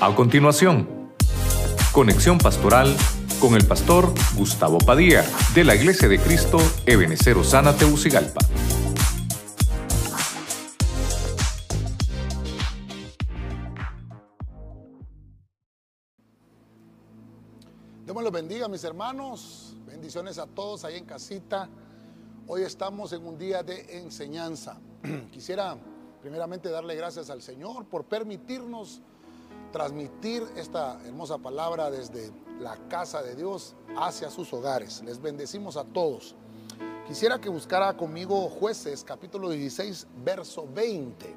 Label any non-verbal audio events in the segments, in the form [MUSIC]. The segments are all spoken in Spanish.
A continuación, conexión pastoral con el pastor Gustavo Padilla de la Iglesia de Cristo Ebenecer Osana Teucigalpa. Dios los bendiga, mis hermanos. Bendiciones a todos ahí en casita. Hoy estamos en un día de enseñanza. [CLEARS THROAT] Quisiera primeramente darle gracias al Señor por permitirnos transmitir esta hermosa palabra desde la casa de Dios hacia sus hogares. Les bendecimos a todos. Quisiera que buscara conmigo jueces capítulo 16, verso 20.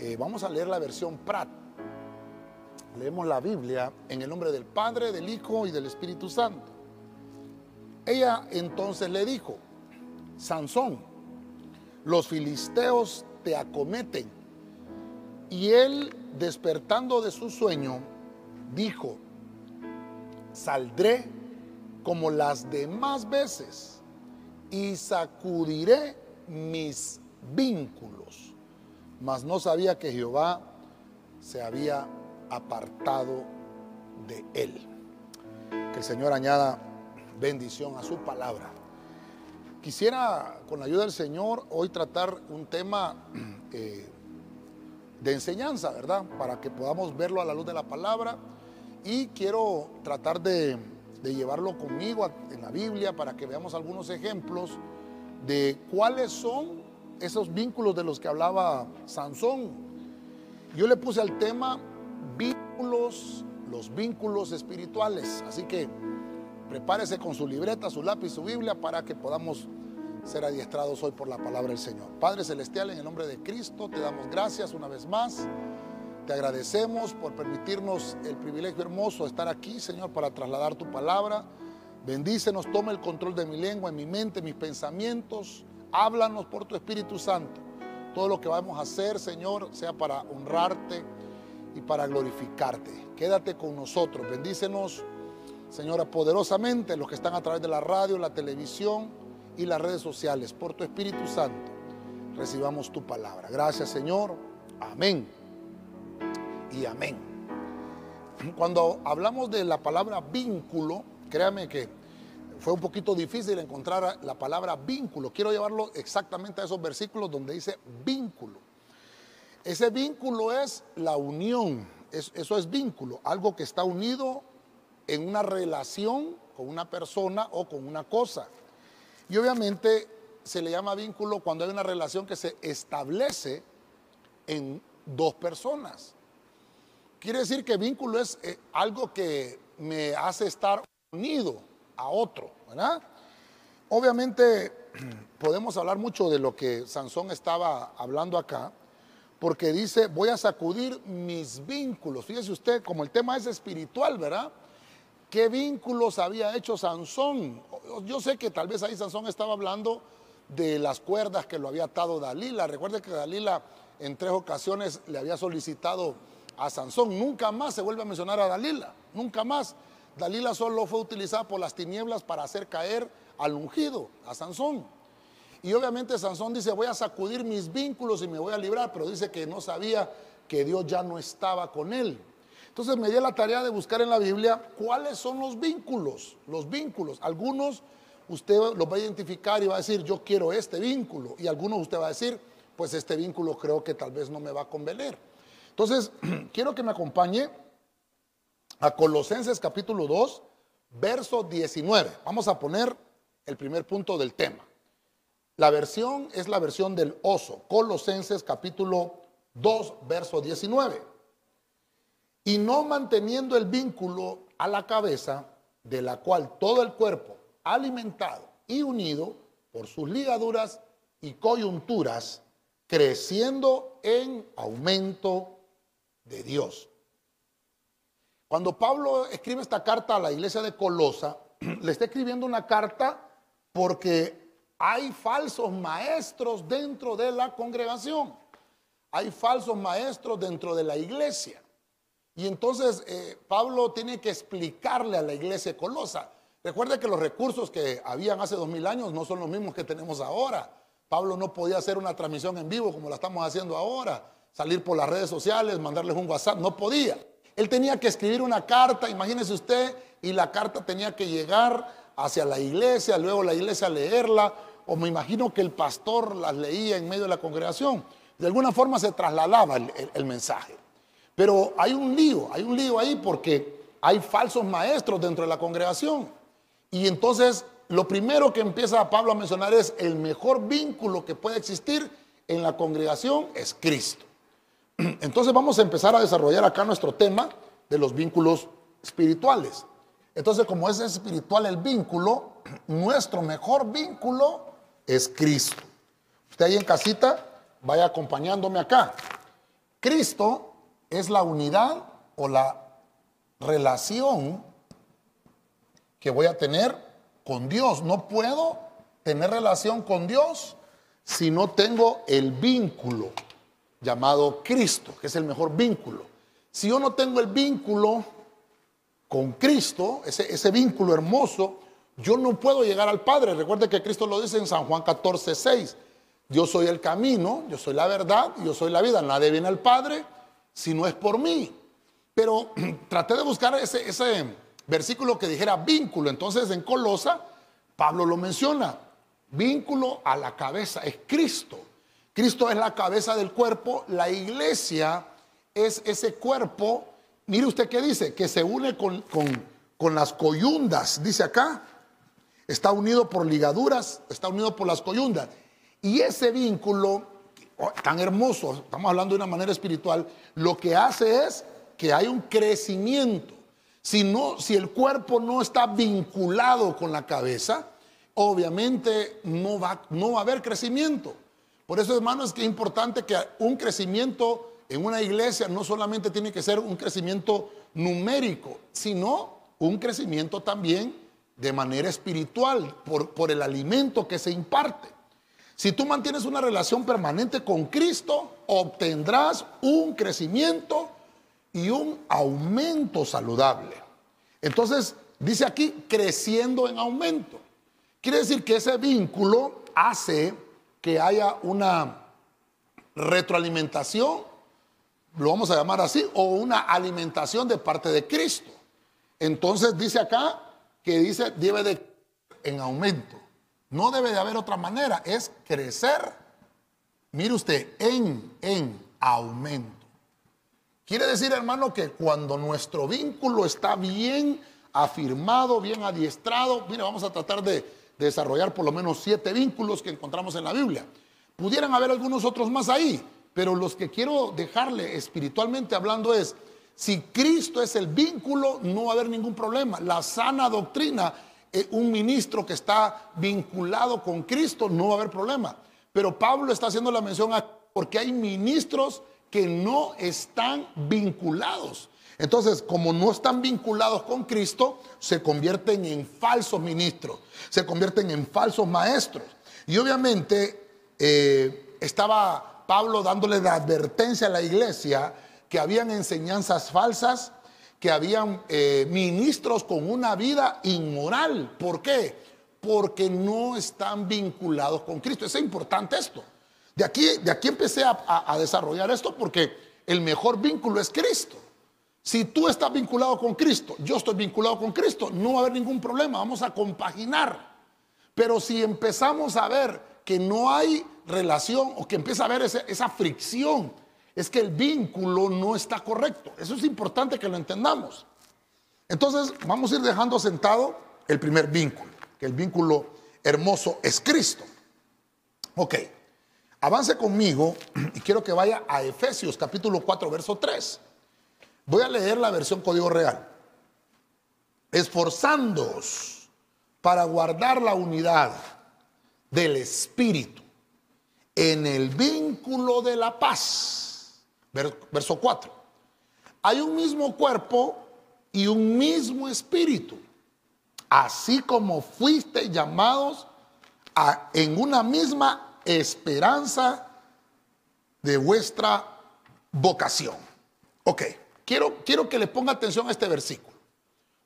Eh, vamos a leer la versión Prat. Leemos la Biblia en el nombre del Padre, del Hijo y del Espíritu Santo. Ella entonces le dijo, Sansón, los filisteos te acometen. Y él, despertando de su sueño, dijo, saldré como las demás veces y sacudiré mis vínculos. Mas no sabía que Jehová se había apartado de él. Que el Señor añada bendición a su palabra. Quisiera, con la ayuda del Señor, hoy tratar un tema eh, de enseñanza, ¿verdad? Para que podamos verlo a la luz de la palabra. Y quiero tratar de, llevarlo conmigo en la Biblia para que veamos algunos ejemplos de cuáles son esos vínculos de los que hablaba Sansón. Yo le puse al tema vínculos, los vínculos espirituales. Así que prepárese con su libreta, su lápiz, su Biblia para que podamos ser adiestrados hoy por la palabra del Señor. Padre Celestial, en el nombre de Cristo, te damos gracias una vez más. Te agradecemos por permitirnos el privilegio hermoso de estar aquí, Señor, para trasladar tu palabra. Bendícenos, toma el control de mi lengua, en mi mente, mis pensamientos. Háblanos por tu Espíritu Santo. Todo lo que vamos a hacer, Señor, sea para honrarte y para glorificarte. Quédate con nosotros. Bendícenos, Señora, poderosamente los que están a través de la radio, la televisión y las redes sociales. Por tu Espíritu Santo, recibamos tu palabra. Gracias, Señor. Amén. Y amén. Cuando hablamos de la palabra vínculo, créame que fue un poquito difícil encontrar la palabra vínculo. Quiero llevarlo exactamente a esos versículos donde dice vínculo. Ese vínculo es la unión, eso es vínculo, algo que está unido en una relación con una persona o con una cosa. Y obviamente se le llama vínculo cuando hay una relación que se establece en dos personas. Quiere decir que vínculo es eh, algo que me hace estar unido a otro, ¿verdad? Obviamente [CLEARS THROAT] podemos hablar mucho de lo que Sansón estaba hablando acá, porque dice, voy a sacudir mis vínculos. Fíjese usted, como el tema es espiritual, ¿verdad? ¿Qué vínculos había hecho Sansón? Yo sé que tal vez ahí Sansón estaba hablando de las cuerdas que lo había atado Dalila. Recuerde que Dalila en tres ocasiones le había solicitado a Sansón. Nunca más se vuelve a mencionar a Dalila, nunca más. Dalila solo fue utilizada por las tinieblas para hacer caer al ungido, a Sansón. Y obviamente Sansón dice, voy a sacudir mis vínculos y me voy a librar, pero dice que no sabía que Dios ya no estaba con él. Entonces me di la tarea de buscar en la Biblia cuáles son los vínculos, los vínculos. Algunos usted los va a identificar y va a decir, yo quiero este vínculo. Y algunos usted va a decir, pues este vínculo creo que tal vez no me va a convenir. Entonces, [CLEARS THROAT] quiero que me acompañe a Colosenses capítulo 2, verso 19. Vamos a poner el primer punto del tema. La versión es la versión del oso. Colosenses capítulo 2, verso 19 y no manteniendo el vínculo a la cabeza, de la cual todo el cuerpo, alimentado y unido por sus ligaduras y coyunturas, creciendo en aumento de Dios. Cuando Pablo escribe esta carta a la iglesia de Colosa, [CLEARS THROAT] le está escribiendo una carta porque hay falsos maestros dentro de la congregación. Hay falsos maestros dentro de la iglesia. Y entonces eh, Pablo tiene que explicarle a la iglesia Colosa. Recuerde que los recursos que habían hace dos mil años no son los mismos que tenemos ahora. Pablo no podía hacer una transmisión en vivo como la estamos haciendo ahora, salir por las redes sociales, mandarles un WhatsApp, no podía. Él tenía que escribir una carta, imagínese usted, y la carta tenía que llegar hacia la iglesia, luego la iglesia leerla, o me imagino que el pastor las leía en medio de la congregación. De alguna forma se trasladaba el, mensaje. Pero hay un lío, hay un lío ahí porque hay falsos maestros dentro de la congregación. Y entonces lo primero que empieza Pablo a mencionar es el mejor vínculo que puede existir en la congregación es Cristo. [CLEARS THROAT] Entonces vamos a empezar a desarrollar acá nuestro tema de los vínculos espirituales. Entonces, como es espiritual el vínculo, [CLEARS THROAT] nuestro mejor vínculo es Cristo. Usted ahí en casita, vaya acompañándome acá. Cristo es la unidad o la relación que voy a tener con Dios. No puedo tener relación con Dios si no tengo el vínculo llamado Cristo, que es el mejor vínculo. Si yo no tengo el vínculo con Cristo, ese, ese vínculo hermoso, yo no puedo llegar al Padre. Recuerde que Cristo lo dice en San Juan 14, 6. Yo soy el camino, yo soy la verdad, yo soy la vida. Nadie viene al Padre si no es por mí. Pero [CLEARS THROAT] traté de buscar ese, versículo que dijera vínculo. Entonces en Colosa, Pablo lo menciona. Vínculo a la cabeza es Cristo. Cristo es la cabeza del cuerpo. La iglesia es ese cuerpo. Mire usted qué dice, que se une con, con, con las coyundas, dice acá está unido por ligaduras, está unido por las coyundas. Y ese vínculo tan hermoso, estamos hablando de una manera espiritual, lo que hace es que hay un crecimiento. Si, no, si el cuerpo no está vinculado con la cabeza, obviamente no va, no va a haber crecimiento. Por eso, hermanos, es que es importante que un crecimiento en una iglesia no solamente tiene que ser un crecimiento numérico, sino un crecimiento también de manera espiritual, por, por el alimento que se imparte. Si tú mantienes una relación permanente con Cristo, obtendrás un crecimiento y un aumento saludable. Entonces, dice aquí, creciendo en aumento. Quiere decir que ese vínculo hace que haya una retroalimentación, lo vamos a llamar así, o una alimentación de parte de Cristo. Entonces dice acá, que dice debe de en aumento. No debe de haber otra manera, es crecer. Mire usted, en, en aumento. Quiere decir, hermano, que cuando nuestro vínculo está bien afirmado, bien adiestrado, mire, vamos a tratar de, desarrollar por lo menos siete vínculos que encontramos en la Biblia. Pudieran haber algunos otros más ahí, pero los que quiero dejarle espiritualmente hablando es, si Cristo es el vínculo, no va a haber ningún problema. La sana doctrina, un ministro que está vinculado con Cristo, no va a haber problema. Pero Pablo está haciendo la mención a porque hay ministros que no están vinculados. Entonces, como no están vinculados con Cristo, se convierten en falsos ministros, se convierten en falsos maestros. Y obviamente eh, estaba Pablo dándole la advertencia a la iglesia que habían enseñanzas falsas, que habían eh, ministros con una vida inmoral. ¿Por qué? Porque no están vinculados con Cristo. Es importante esto. De aquí, de aquí empecé a, a desarrollar esto porque el mejor vínculo es Cristo. Si tú estás vinculado con Cristo, yo estoy vinculado con Cristo, no va a haber ningún problema, vamos a compaginar. Pero si empezamos a ver que no hay relación o que empieza a haber esa fricción es que el vínculo no está correcto. Eso es importante que lo entendamos. Entonces, vamos a ir dejando sentado el primer vínculo, que el vínculo hermoso es Cristo. Ok, avance conmigo y quiero que vaya a Efesios capítulo 4, verso 3. Voy a leer la versión código real. Esforzándoos para guardar la unidad del Espíritu en el vínculo de la paz Verso 4. Hay un mismo cuerpo y un mismo espíritu, así como fuiste llamados a, en una misma esperanza de vuestra vocación. Ok, quiero, quiero que le ponga atención a este versículo.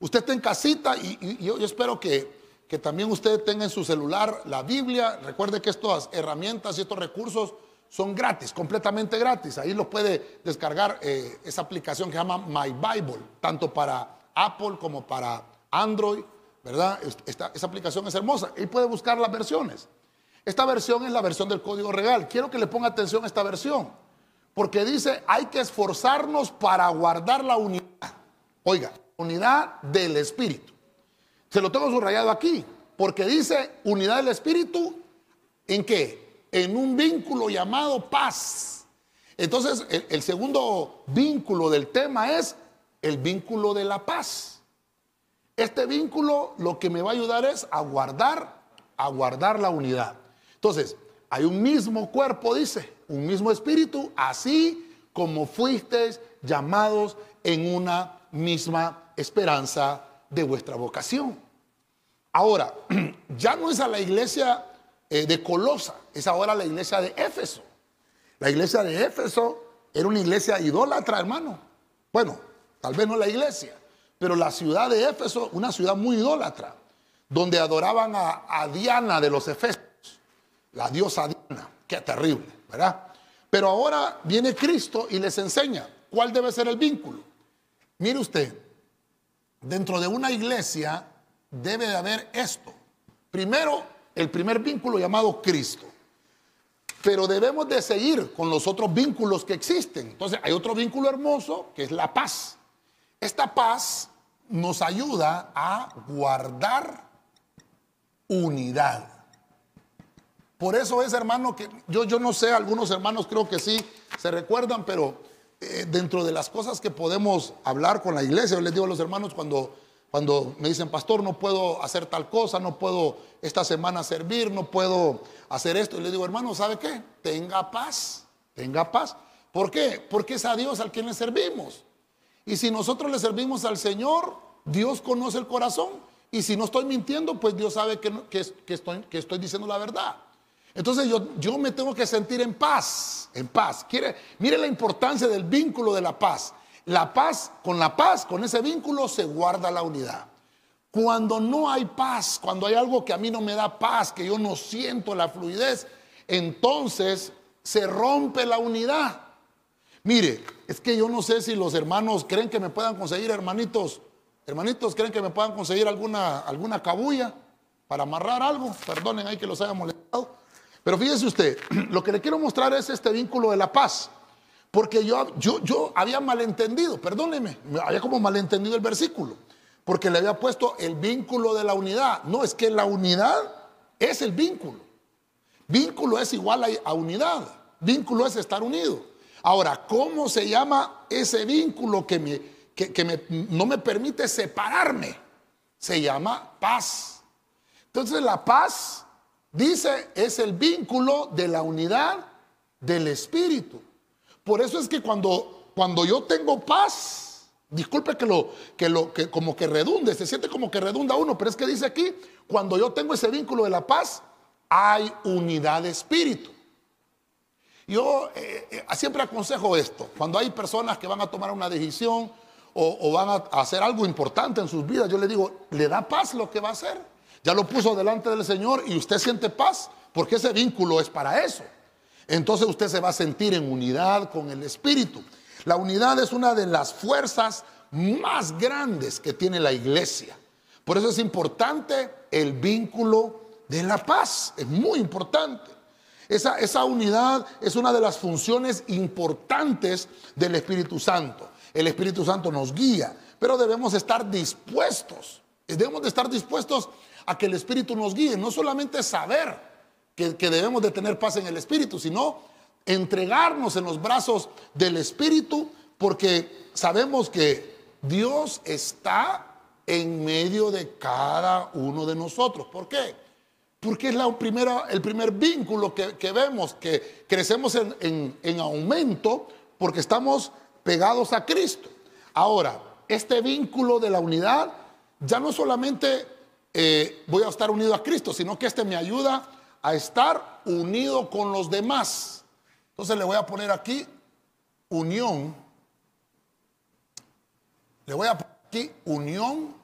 Usted está en casita y, yo, espero que, que también usted tenga en su celular la Biblia. Recuerde que estas herramientas y estos recursos son gratis, completamente gratis. Ahí los puede descargar eh, esa aplicación que se llama My Bible, tanto para Apple como para Android, ¿verdad? Esta, esa aplicación es hermosa y puede buscar las versiones. Esta versión es la versión del código real. Quiero que le ponga atención a esta versión, porque dice, hay que esforzarnos para guardar la unidad. Oiga, unidad del Espíritu. Se lo tengo subrayado aquí, porque dice unidad del Espíritu, ¿en qué? En un vínculo llamado paz. Entonces, el, segundo vínculo del tema es el vínculo de la paz. Este vínculo lo que me va a ayudar es a guardar, a guardar la unidad. Entonces, hay un mismo cuerpo, dice, un mismo espíritu, así como fuisteis llamados en una misma esperanza de vuestra vocación. Ahora, [CLEARS THROAT] ya no es a la iglesia eh, de Colosa, es ahora la iglesia de Éfeso. La iglesia de Éfeso era una iglesia idólatra, hermano. Bueno, tal vez no la iglesia, pero la ciudad de Éfeso, una ciudad muy idólatra, donde adoraban a, Diana de los Efesios, la diosa Diana. Qué terrible, ¿verdad? Pero ahora viene Cristo y les enseña cuál debe ser el vínculo. Mire usted, dentro de una iglesia debe de haber esto. Primero, el primer vínculo llamado Cristo. Pero debemos de seguir con los otros vínculos que existen. Entonces, hay otro vínculo hermoso que es la paz. Esta paz nos ayuda a guardar unidad. Por eso es, hermano, que yo, yo no sé, algunos hermanos creo que sí se recuerdan, pero eh, dentro de las cosas que podemos hablar con la iglesia, yo les digo a los hermanos cuando, cuando me dicen, pastor, no puedo hacer tal cosa, no puedo esta semana servir, no puedo hacer esto. Y les digo, hermano, ¿sabe qué? Tenga paz, tenga paz. ¿Por qué? Porque es a Dios al quien le servimos. Y si nosotros le servimos al Señor, Dios conoce el corazón. Y si no estoy mintiendo, pues Dios sabe que, que, estoy, que estoy diciendo la verdad. Entonces yo, yo me tengo que sentir en paz, en paz. Quiere, mire la importancia del vínculo de la paz. La paz, con la paz, con ese vínculo se guarda la unidad. Cuando no hay paz, cuando hay algo que a mí no me da paz, que yo no siento la fluidez, entonces se rompe la unidad. Mire, es que yo no sé si los hermanos creen que me puedan conseguir, hermanitos, hermanitos, creen que me puedan conseguir alguna, alguna cabulla para amarrar algo. Perdonen ahí que los haya molestado. Pero fíjese usted, [CLEARS THROAT] lo que le quiero mostrar es este vínculo de la paz. Porque yo, yo, yo había malentendido, perdóneme, había como malentendido el versículo. Porque le había puesto el vínculo de la unidad. No, es que la unidad es el vínculo. Vínculo es igual a, unidad. Vínculo es estar unido. Ahora, ¿cómo se llama ese vínculo que, me, que, no me permite separarme? Se llama paz. Entonces la paz Dice, es el vínculo de la unidad del Espíritu. Por eso es que cuando, cuando yo tengo paz, disculpe que lo, que lo, que como que redunde, se siente como que redunda uno, pero es que dice aquí, cuando yo tengo ese vínculo de la paz, hay unidad de espíritu. Yo eh, eh, siempre aconsejo esto, cuando hay personas que van a tomar una decisión o, o van a hacer algo importante en sus vidas, yo le digo, ¿le da paz lo que va a hacer? Ya lo puso delante del Señor y usted siente paz, porque ese vínculo es para eso. Entonces usted se va a sentir en unidad con el Espíritu. La unidad es una de las fuerzas más grandes que tiene la iglesia. Por eso es importante el vínculo de la paz. Es muy importante. Esa, esa, unidad es una de las funciones importantes del Espíritu Santo. El Espíritu Santo nos guía, pero debemos estar dispuestos. Debemos de estar dispuestos a que el Espíritu nos guíe. No solamente saber que, debemos de tener paz en el Espíritu, sino entregarnos en los brazos del Espíritu porque sabemos que Dios está en medio de cada uno de nosotros. ¿Por qué? Porque es la primera, el primer vínculo que, vemos, que crecemos en, en, aumento porque estamos pegados a Cristo. Ahora, este vínculo de la unidad ya no solamente eh, voy a estar unido a Cristo, sino que este me ayuda a estar unido con los demás. Entonces le voy a poner aquí unión. Le voy a poner aquí unión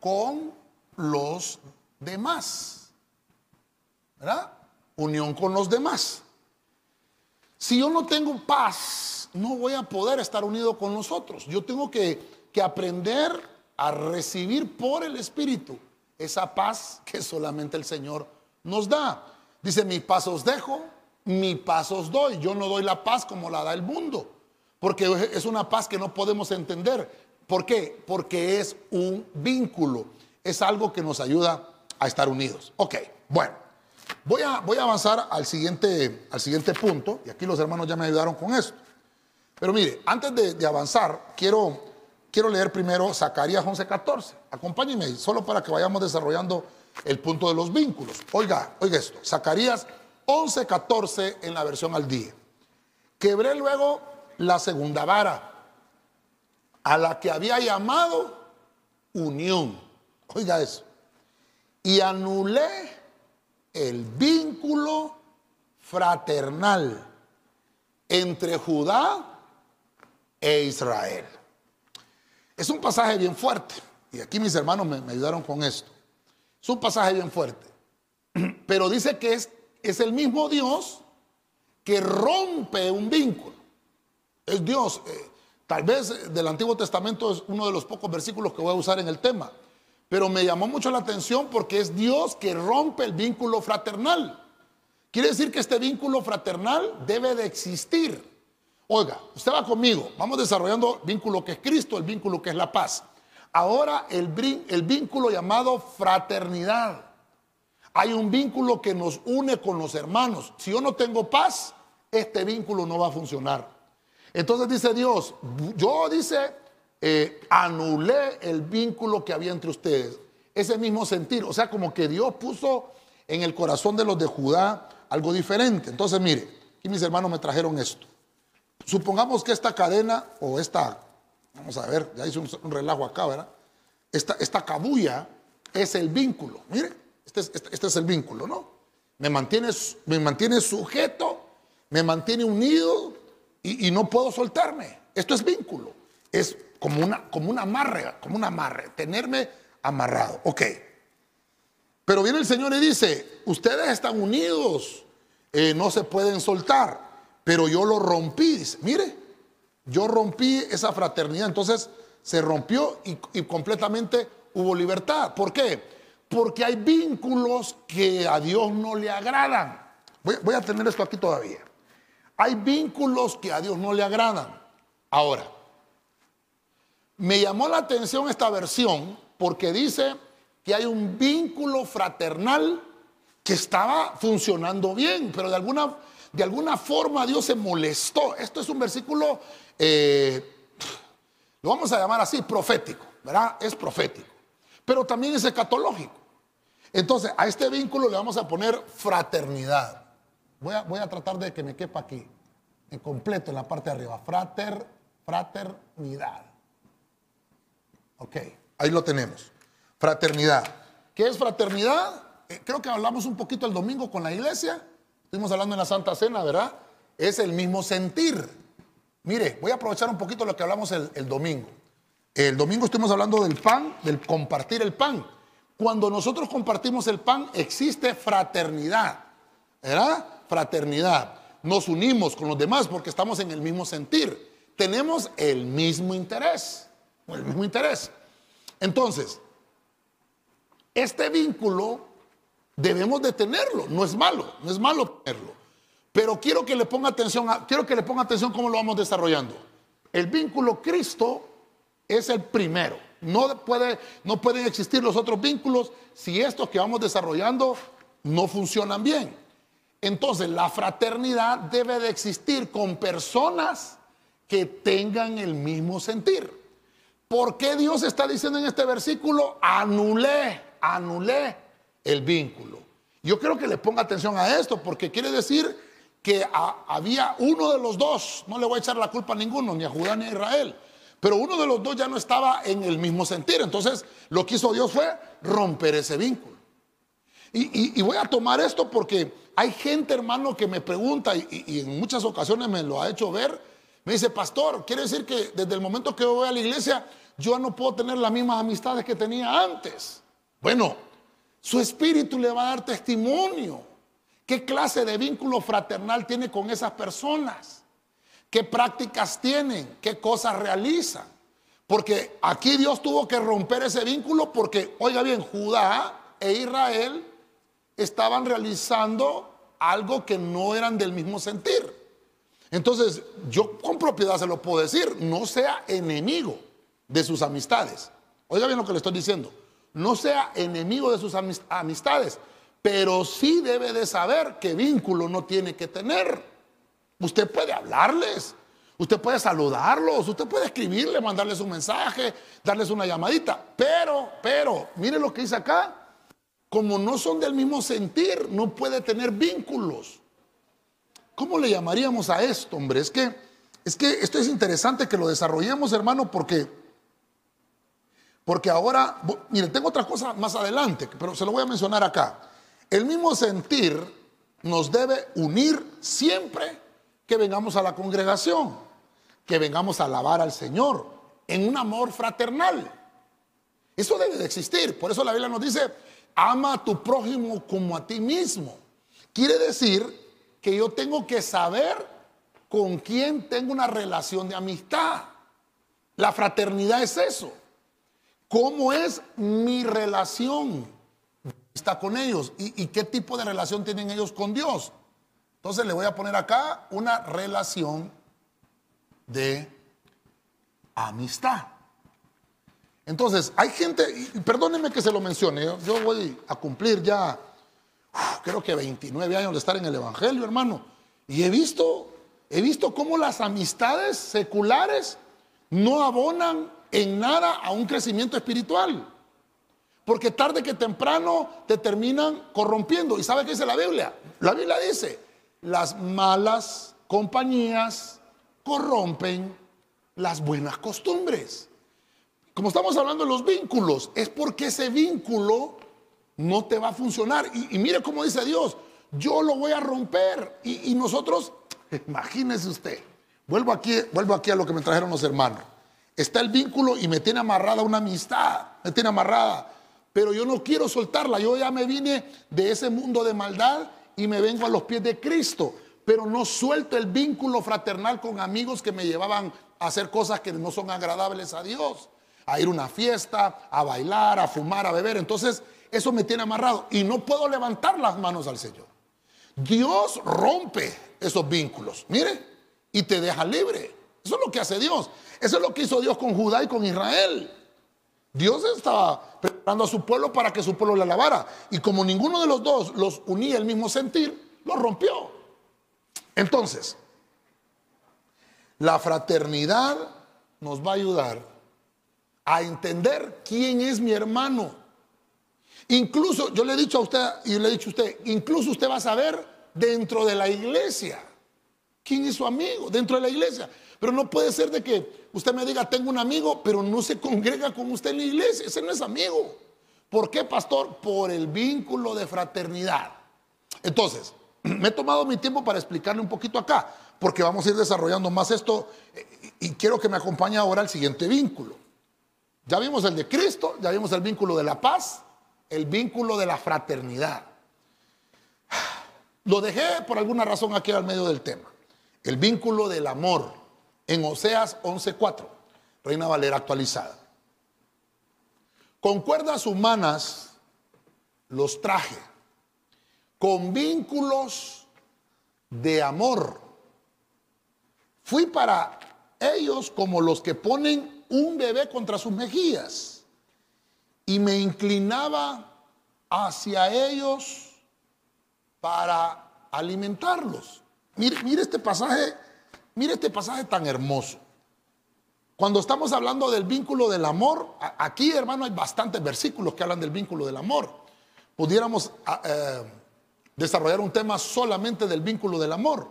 con los demás. ¿Verdad? Unión con los demás. Si yo no tengo paz, no voy a poder estar unido con nosotros. Yo tengo que, que aprender a recibir por el Espíritu esa paz que solamente el Señor nos da. Dice, mi paz os dejo, mi paz os doy. Yo no doy la paz como la da el mundo, porque es una paz que no podemos entender. ¿Por qué? Porque es un vínculo, es algo que nos ayuda a estar unidos. Ok, bueno, voy a, voy a avanzar al siguiente, al siguiente punto, y aquí los hermanos ya me ayudaron con esto. Pero mire, antes de, de avanzar, quiero, quiero leer primero Zacarías 11:14. Acompáñenme, solo para que vayamos desarrollando el punto de los vínculos. Oiga, oiga esto, Zacarías 11:14 en la versión al día. Quebré luego la segunda vara a la que había llamado unión. Oiga eso. Y anulé el vínculo fraternal entre Judá e Israel. Es un pasaje bien fuerte. Y aquí mis hermanos me, me ayudaron con esto. Es un pasaje bien fuerte. [CLEARS THROAT] Pero dice que es, es el mismo Dios que rompe un vínculo. Es Dios. eh, tal vez del Antiguo Testamento es uno de los pocos versículos que voy a usar en el tema. Pero me llamó mucho la atención porque es Dios que rompe el vínculo fraternal. Quiere decir que este vínculo fraternal debe de existir. Oiga, usted va conmigo, vamos desarrollando el vínculo que es Cristo, el vínculo que es la paz. Ahora el, vínculo llamado fraternidad. Hay un vínculo que nos une con los hermanos. Si yo no tengo paz, este vínculo no va a funcionar. Entonces dice Dios, yo dice, eh, anulé el vínculo que había entre ustedes. Ese mismo sentir, o sea, como que Dios puso en el corazón de los de Judá algo diferente. Entonces, mire, aquí mis hermanos me trajeron esto. Supongamos que esta cadena o esta, vamos a ver, ya hice un, relajo acá, ¿verdad? Esta, esta cabulla es el vínculo. Mire, este es, este- este es el vínculo, ¿no? Me mantiene, me mantiene sujeto, me mantiene unido y, no puedo soltarme. Esto es vínculo. Es como, una, como un amarre, como un amarre, tenerme amarrado. Ok. Pero viene el Señor y dice, ustedes están unidos, eh, no se pueden soltar, pero yo lo rompí. Dice, mire, yo rompí esa fraternidad, entonces se rompió y, completamente hubo libertad. ¿Por qué? Porque hay vínculos que a Dios no le agradan. Voy, voy a tener esto aquí todavía. Hay vínculos que a Dios no le agradan. Ahora, me llamó la atención esta versión porque dice que hay un vínculo fraternal que estaba funcionando bien, pero de alguna, de alguna forma Dios se molestó. Esto es un versículo, eh, lo vamos a llamar así, profético, ¿verdad? Es profético, pero también es escatológico. Entonces, a este vínculo le vamos a poner fraternidad. Voy a, voy a tratar de que me quepa aquí, en completo, en la parte de arriba. Frater, fraternidad. Ok, ahí lo tenemos. Fraternidad. ¿Qué es fraternidad? Eh, creo que hablamos un poquito el domingo con la iglesia. Estuvimos hablando en la Santa Cena, ¿verdad? Es el mismo sentir. Mire, voy a aprovechar un poquito lo que hablamos el, domingo. El domingo estuvimos hablando del pan, del compartir el pan. Cuando nosotros compartimos el pan, existe fraternidad. ¿Verdad? Fraternidad. Nos unimos con los demás porque estamos en el mismo sentir. Tenemos el mismo interés. El mismo interés. Entonces, este vínculo debemos de tenerlo. No es malo, no es malo tenerlo. Pero quiero que le ponga atención, a- quiero que le ponga atención cómo lo vamos desarrollando. El vínculo Cristo es el primero. No, puede, no pueden existir los otros vínculos si estos que vamos desarrollando no funcionan bien. Entonces, la fraternidad debe de existir con personas que tengan el mismo sentir. ¿Por qué Dios está diciendo en este versículo, anulé, anulé el vínculo? Yo creo que le ponga atención a esto, porque quiere decir que había uno de los dos, no le voy a echar la culpa a ninguno, ni a Judá ni a Israel, pero uno de los dos ya no estaba en el mismo sentir. Entonces, lo que hizo Dios fue romper ese vínculo. Y, y- voy a tomar esto porque hay gente, hermano, que me pregunta y, y- en muchas ocasiones me lo ha hecho ver. Me dice, pastor, quiere decir que desde el momento que yo voy a la iglesia, yo no puedo tener las mismas amistades que tenía antes. Bueno, su espíritu le va a dar testimonio ¿Qué clase de vínculo fraternal tiene con esas personas? ¿Qué prácticas tienen? ¿Qué cosas realizan? Porque aquí Dios tuvo que romper ese vínculo porque, oiga bien, Judá e Israel estaban realizando algo que no eran del mismo sentir. Entonces, yo con propiedad se lo puedo decir, no sea enemigo de sus amistades. Oiga bien lo que le estoy diciendo. No sea enemigo de sus amistades, pero sí debe de saber qué vínculo no tiene que tener. Usted puede hablarles, usted puede saludarlos, usted puede escribirle, mandarles un mensaje, darles una llamadita, pero, pero, mire lo que dice acá, como no son del mismo sentir, no puede tener vínculos. ¿Cómo le llamaríamos a esto, hombre? Es que, es que esto es interesante que lo desarrollemos, hermano, porque, porque ahora, mire, tengo otra cosa más adelante, pero se lo voy a mencionar acá. El mismo sentir nos debe unir siempre que vengamos a la congregación, que vengamos a alabar al Señor en un amor fraternal. Eso debe de existir. Por eso la Biblia nos dice, ama a tu prójimo como a ti mismo. Quiere decir que yo tengo que saber con quién tengo una relación de amistad. La fraternidad es eso. ¿Cómo es mi relación está con ellos? ¿Y, ¿Y, qué tipo de relación tienen ellos con Dios? Entonces le voy a poner acá una relación de amistad. Entonces, hay gente, y perdónenme que se lo mencione, yo, voy a cumplir ya, creo que 29 años de estar en el Evangelio, hermano, y he visto, he visto cómo las amistades seculares no abonan en nada a un crecimiento espiritual. Porque tarde que temprano te terminan corrompiendo. ¿Y sabe qué dice la Biblia? La Biblia dice, las malas compañías corrompen las buenas costumbres. Como estamos hablando de los vínculos, es porque ese vínculo no te va a funcionar. Y, mire cómo dice Dios, yo lo voy a romper. Y, nosotros, [LAUGHS] imagínese usted, vuelvo aquí, vuelvo aquí a lo que me trajeron los hermanos. Está el vínculo y me tiene amarrada una amistad, me tiene amarrada. Pero yo no quiero soltarla. Yo ya me vine de ese mundo de maldad y me vengo a los pies de Cristo. Pero no suelto el vínculo fraternal con amigos que me llevaban a hacer cosas que no son agradables a Dios a ir a una fiesta, a bailar, a fumar, a beber. Entonces, eso me tiene amarrado y no puedo levantar las manos al Señor. Dios rompe esos vínculos, mire, y te deja libre. Eso es lo que hace Dios. Eso es lo que hizo Dios con Judá y con Israel. Dios estaba a su pueblo para que su pueblo le alabara. Y como ninguno de los dos los unía el mismo sentir, lo rompió. Entonces, la fraternidad nos va a ayudar a entender quién es mi hermano. Incluso, yo le he dicho a usted, y le he dicho a usted, incluso usted va a saber dentro de la iglesia quién es su amigo, dentro de la iglesia. Pero no puede ser de que usted me diga, tengo un amigo, pero no se congrega con usted en la iglesia. Ese no es amigo. ¿Por qué, pastor? Por el vínculo de fraternidad. Entonces, [CLEARS THROAT] me he tomado mi tiempo para explicarle un poquito acá, porque vamos a ir desarrollando más esto eh, y quiero que me acompañe ahora al siguiente vínculo. Ya vimos el de Cristo, ya vimos el vínculo de la paz, el vínculo de la fraternidad. Lo dejé por alguna razón aquí al medio del tema. El vínculo del amor en Oseas 11:4, Reina Valera actualizada. Con cuerdas humanas los traje, con vínculos de amor. Fui para ellos como los que ponen un bebé contra sus mejillas y me inclinaba hacia ellos para alimentarlos. Mire, mire este pasaje, mire este pasaje tan hermoso. Cuando estamos hablando del vínculo del amor, aquí hermano hay bastantes versículos que hablan del vínculo del amor. Pudiéramos eh, desarrollar un tema solamente del vínculo del amor.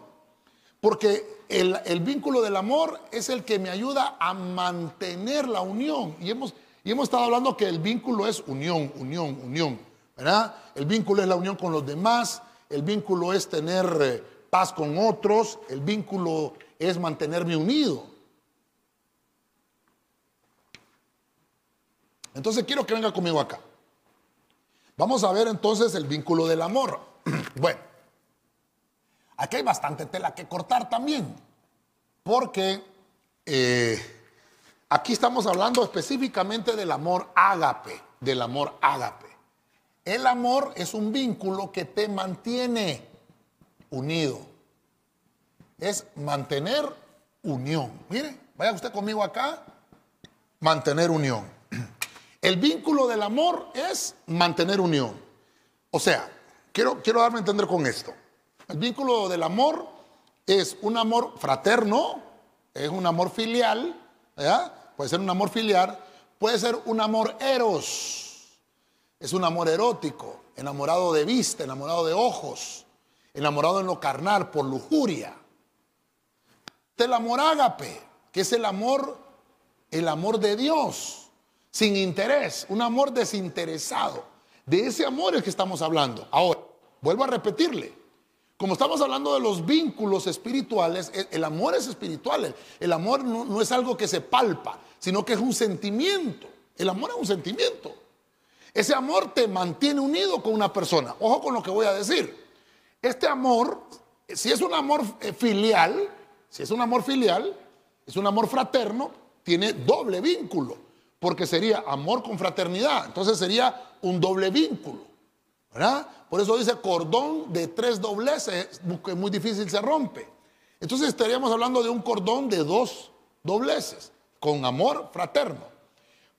Porque el, vínculo del amor es el que me ayuda a mantener la unión. Y hemos, y hemos estado hablando que el vínculo es unión, unión, unión. ¿verdad? El vínculo es la unión con los demás, el vínculo es tener eh, paz con otros, el vínculo es mantenerme unido. Entonces quiero que venga conmigo acá. Vamos a ver entonces el vínculo del amor. [CLEARS THROAT] bueno. Aquí hay bastante tela que cortar también, porque eh, aquí estamos hablando específicamente del amor ágape, del amor ágape. El amor es un vínculo que te mantiene unido. Es mantener unión. Mire, vaya usted conmigo acá, mantener unión. [CLEARS THROAT] El vínculo del amor es mantener unión. O sea, quiero, quiero darme a entender con esto. El vínculo del amor es un amor fraterno, es un amor filial, puede ser un amor filial, puede ser un amor eros, es un amor erótico, enamorado de vista, enamorado de ojos, enamorado en lo carnal, por lujuria. El amor ágape, que es el amor, el amor de Dios sin interés, un amor desinteresado. De ese amor es que estamos hablando. Ahora, vuelvo a repetirle. Como estamos hablando de los vínculos espirituales, el amor es espiritual. El amor no, es algo que se palpa, sino que es un sentimiento. El amor es un sentimiento. Ese amor te mantiene unido con una persona. Ojo con lo que voy a decir. Este amor, si es un amor eh, filial, si es un amor filial, es un amor fraterno, tiene doble vínculo porque sería amor con fraternidad. Entonces sería un doble vínculo. ¿verdad? Por eso dice cordón de tres dobleces, que muy difícil se rompe. Entonces estaríamos hablando de un cordón de dos dobleces, con amor fraterno.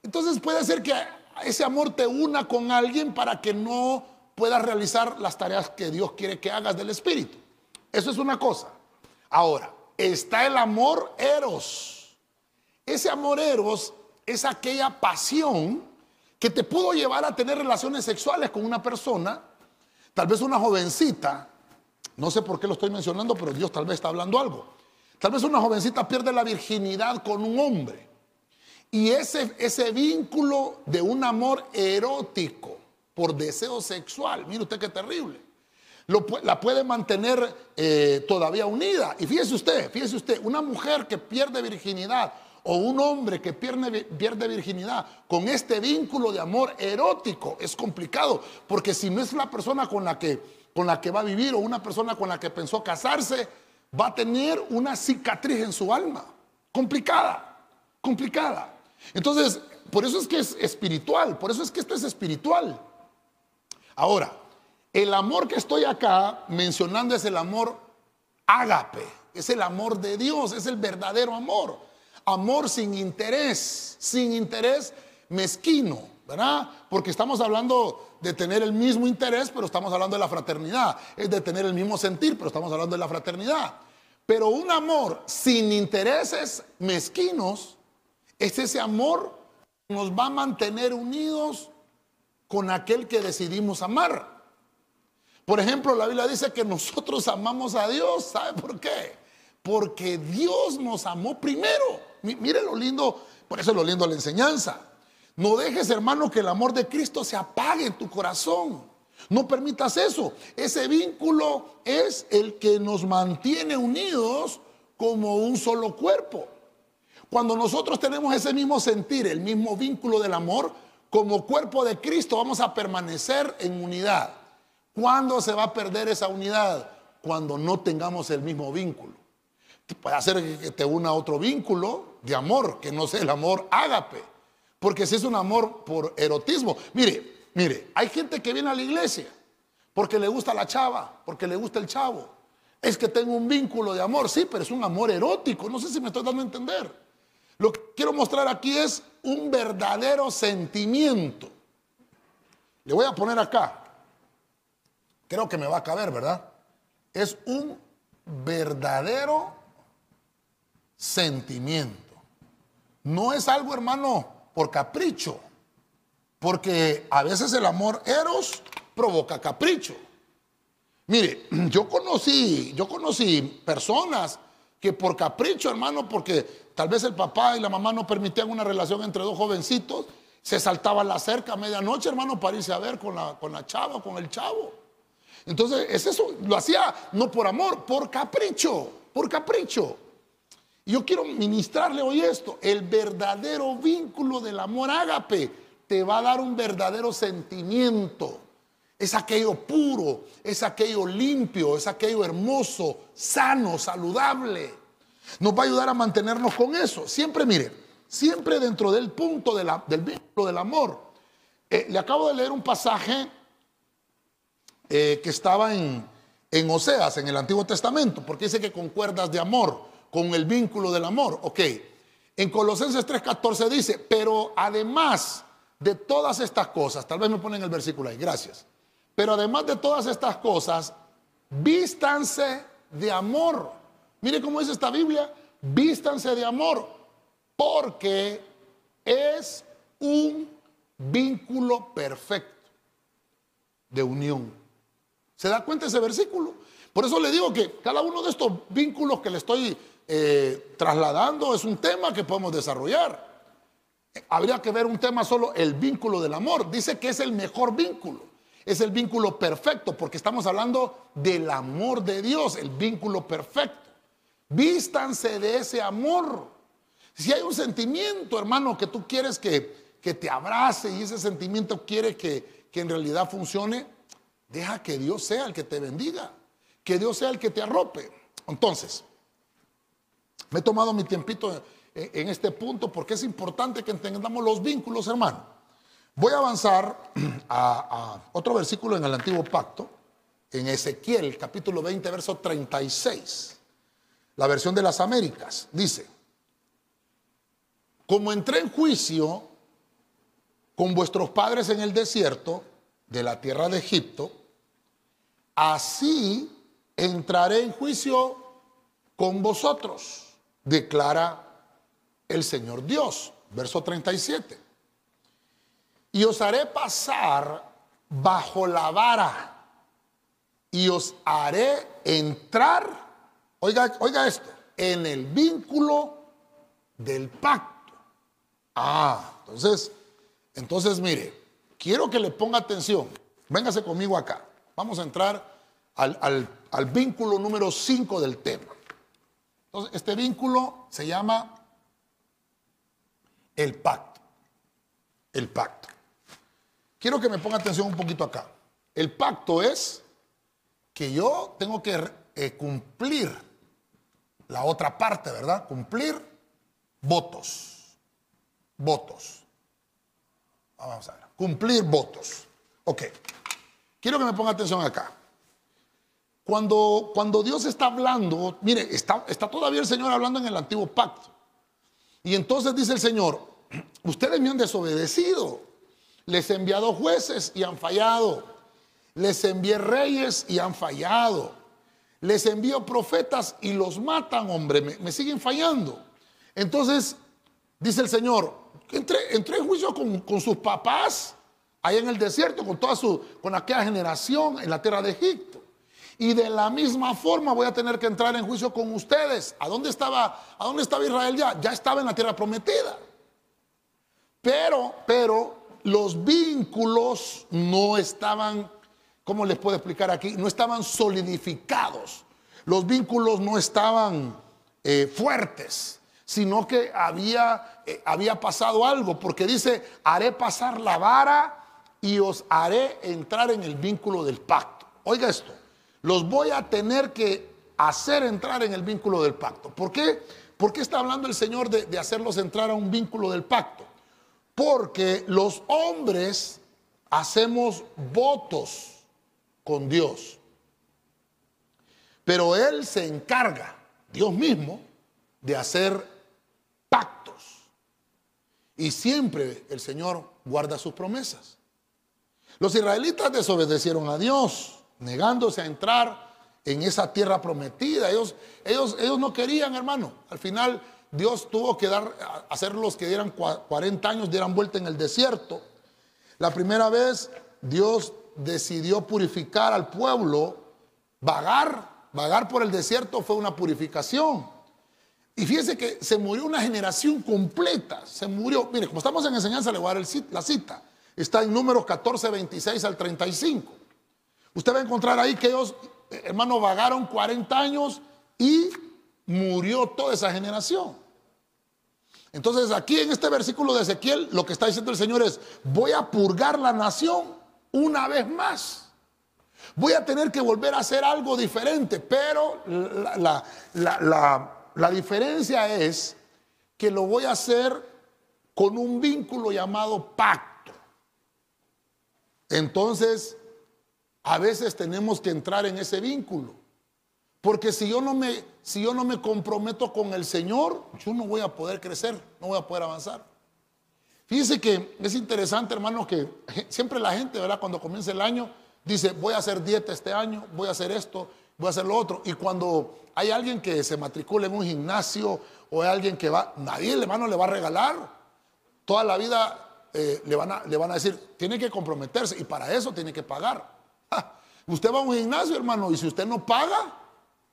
Entonces puede ser que ese amor te una con alguien para que no puedas realizar las tareas que Dios quiere que hagas del Espíritu. Eso es una cosa. Ahora, está el amor eros. Ese amor eros es aquella pasión que te pudo llevar a tener relaciones sexuales con una persona, tal vez una jovencita, no sé por qué lo estoy mencionando, pero Dios tal vez está hablando algo. Tal vez una jovencita pierde la virginidad con un hombre. Y ese, ese vínculo de un amor erótico por deseo sexual, mire usted qué terrible, la puede mantener eh, todavía unida. Y fíjese usted, fíjese usted, una mujer que pierde virginidad o un hombre que pierde, pierde virginidad con este vínculo de amor erótico es complicado, porque si no es la persona con la que, con la que va a vivir o una persona con la que pensó casarse, va a tener una cicatriz en su alma, complicada, complicada. Entonces, por eso es que es espiritual, por eso es que esto es espiritual. Ahora, el amor que estoy acá mencionando es el amor ágape, es el amor de Dios, es el verdadero amor amor sin interés, sin interés mezquino, ¿verdad? Porque estamos hablando de tener el mismo interés, pero estamos hablando de la fraternidad, es de tener el mismo sentir, pero estamos hablando de la fraternidad. Pero un amor sin intereses mezquinos es ese amor que nos va a mantener unidos con aquel que decidimos amar. Por ejemplo, la Biblia dice que nosotros amamos a Dios. ¿Sabe por qué? Porque Dios nos amó primero. Mire lo lindo, por eso es lo lindo la enseñanza. No dejes, hermano, que el amor de Cristo se apague en tu corazón. No permitas eso. Ese vínculo es el que nos mantiene unidos como un solo cuerpo. Cuando nosotros tenemos ese mismo sentir, el mismo vínculo del amor, como cuerpo de Cristo vamos a permanecer en unidad. ¿Cuándo se va a perder esa unidad? Cuando no tengamos el mismo vínculo. Puede hacer que te una otro vínculo de amor, que no sea el amor ágape. Porque si es un amor por erotismo. Mire, mire, hay gente que viene a la iglesia porque le gusta la chava, porque le gusta el chavo. Es que tengo un vínculo de amor, sí, pero es un amor erótico. No sé si me estoy dando a entender. Lo que quiero mostrar aquí es un verdadero sentimiento. Le voy a poner acá. Creo que me va a caber, ¿verdad? Es un verdadero sentimiento. No es algo, hermano, por capricho, porque a veces el amor eros provoca capricho. Mire, [CLEARS THROAT] yo conocí, yo conocí personas que por capricho, hermano, porque tal vez el papá y la mamá no permitían una relación entre dos jovencitos, se saltaban la cerca a medianoche, hermano, para irse a ver con la, con la chava, con el chavo. Entonces, es eso, lo hacía no por amor, por capricho, por capricho. Yo quiero ministrarle hoy esto. El verdadero vínculo del amor ágape te va a dar un verdadero sentimiento. es aquello puro, es aquello limpio, es aquello hermoso, sano, saludable. Nos va a ayudar a mantenernos con eso. Siempre, mire, siempre dentro del punto del vínculo del amor. Eh, le acabo de leer un pasaje eh, que estaba en, en Oseas, en el Antiguo Testamento, porque dice que con cuerdas de amor, con el vínculo del amor. Ok, en Colosenses 3:14 dice, pero además de todas estas cosas, tal vez me ponen el versículo ahí, gracias. Pero además de todas estas cosas, vístanse de amor. Mire cómo dice esta Biblia, vístanse de amor, porque es un vínculo perfecto de unión. ¿Se da cuenta ese versículo? Por eso le digo que cada uno de estos vínculos que le estoy eh, trasladando es un tema que podemos desarrollar. Habría que ver un tema solo, el vínculo del amor. Dice que es el mejor vínculo. Es el vínculo perfecto, porque estamos hablando del amor de Dios, el vínculo perfecto. Vístanse de ese amor. Si hay un sentimiento, hermano, que tú quieres que, te abrace y ese sentimiento quiere que, que en realidad funcione, deja que Dios sea el que te bendiga, que Dios sea el que te arrope. Entonces, me he tomado mi tiempito en este punto porque es importante que entendamos los vínculos, hermano. Voy a avanzar [CLEARS THROAT] a, otro versículo en el antiguo pacto, en Ezequiel capítulo 20, verso 36, la versión de las Américas. Dice, como entré en juicio con vuestros padres en el desierto de la tierra de Egipto, así entraré en juicio con vosotros, declara el Señor Dios. Verso 37 y os haré pasar bajo la vara y os haré entrar, oiga, oiga esto, en el vínculo del pacto. Ah, entonces, entonces mire, quiero que le ponga atención. Véngase conmigo acá. Vamos a entrar al, al vínculo número 5 del tema. Entonces, este vínculo se llama el pacto. El pacto. Quiero que me ponga atención un poquito acá. El pacto es que yo tengo que eh, cumplir la otra parte, ¿verdad? Cumplir votos. Votos. Vamos a ver. Cumplir votos. Ok. Quiero que me ponga atención acá. Cuando, cuando Dios está hablando, mire, está, está todavía el Señor hablando en el antiguo pacto. Y entonces dice el Señor, [CLEARS THROAT] ustedes me han desobedecido. Les he enviado jueces y han fallado. Les envié reyes y han fallado. Les envío profetas y los matan, hombre. Me, siguen fallando. Entonces, dice el Señor, entré, en juicio con, sus papás allá en el desierto, con toda su, con aquella generación en la tierra de Egipto. Y de la misma forma voy a tener que entrar en juicio con ustedes. ¿A dónde estaba, a dónde estaba Israel ya? Ya estaba en la tierra prometida. Pero, pero, los vínculos no estaban, ¿cómo les puedo explicar aquí? No estaban solidificados. Los vínculos no estaban eh, fuertes, sino que había, eh, había pasado algo, porque dice, haré pasar la vara y os haré entrar en el vínculo del pacto. Oiga esto, los voy a tener que hacer entrar en el vínculo del pacto. ¿Por qué? ¿Por qué está hablando el Señor de hacerlos entrar a un vínculo del pacto? Porque los hombres hacemos votos con Dios. Pero Él se encarga, Dios mismo, de hacer pactos. Y siempre el Señor guarda sus promesas. Los israelitas desobedecieron a Dios, negándose a entrar en esa tierra prometida. Ellos, ellos, ellos no querían, hermano. Al final Dios tuvo que dar, hacer los que dieran 40 años, dieran vuelta en el desierto. La primera vez Dios decidió purificar al pueblo, vagar, vagar por el desierto fue una purificación. Y fíjese que se murió una generación completa, se murió. Mire, como estamos en enseñanza, le voy a dar la cita. Está en números 14, 26 al 35. Usted va a encontrar ahí que ellos, eh, hermanos, vagaron 40 años y murió toda esa generación. Entonces aquí en este versículo de Ezequiel lo que está diciendo el Señor es, voy a purgar la nación una vez más. Voy a tener que volver a hacer algo diferente, pero la, la diferencia es que lo voy a hacer con un vínculo llamado pacto. Entonces, a veces tenemos que entrar en ese vínculo. Porque si yo no me, si yo no me comprometo con el Señor, yo no voy a poder crecer, no voy a poder avanzar. Fíjense que es interesante, hermano, que [LAUGHS] siempre la gente, ¿verdad? Cuando comienza el año, dice, voy a hacer dieta este año, voy a hacer esto, voy a hacer lo otro. Y cuando hay alguien que se matricula en un gimnasio o hay alguien que va, nadie, hermano, le va a regalar. Toda la vida eh, le, van a, le van a decir, tiene que comprometerse y para eso tiene que pagar. Usted va a un gimnasio, hermano, y si usted no paga,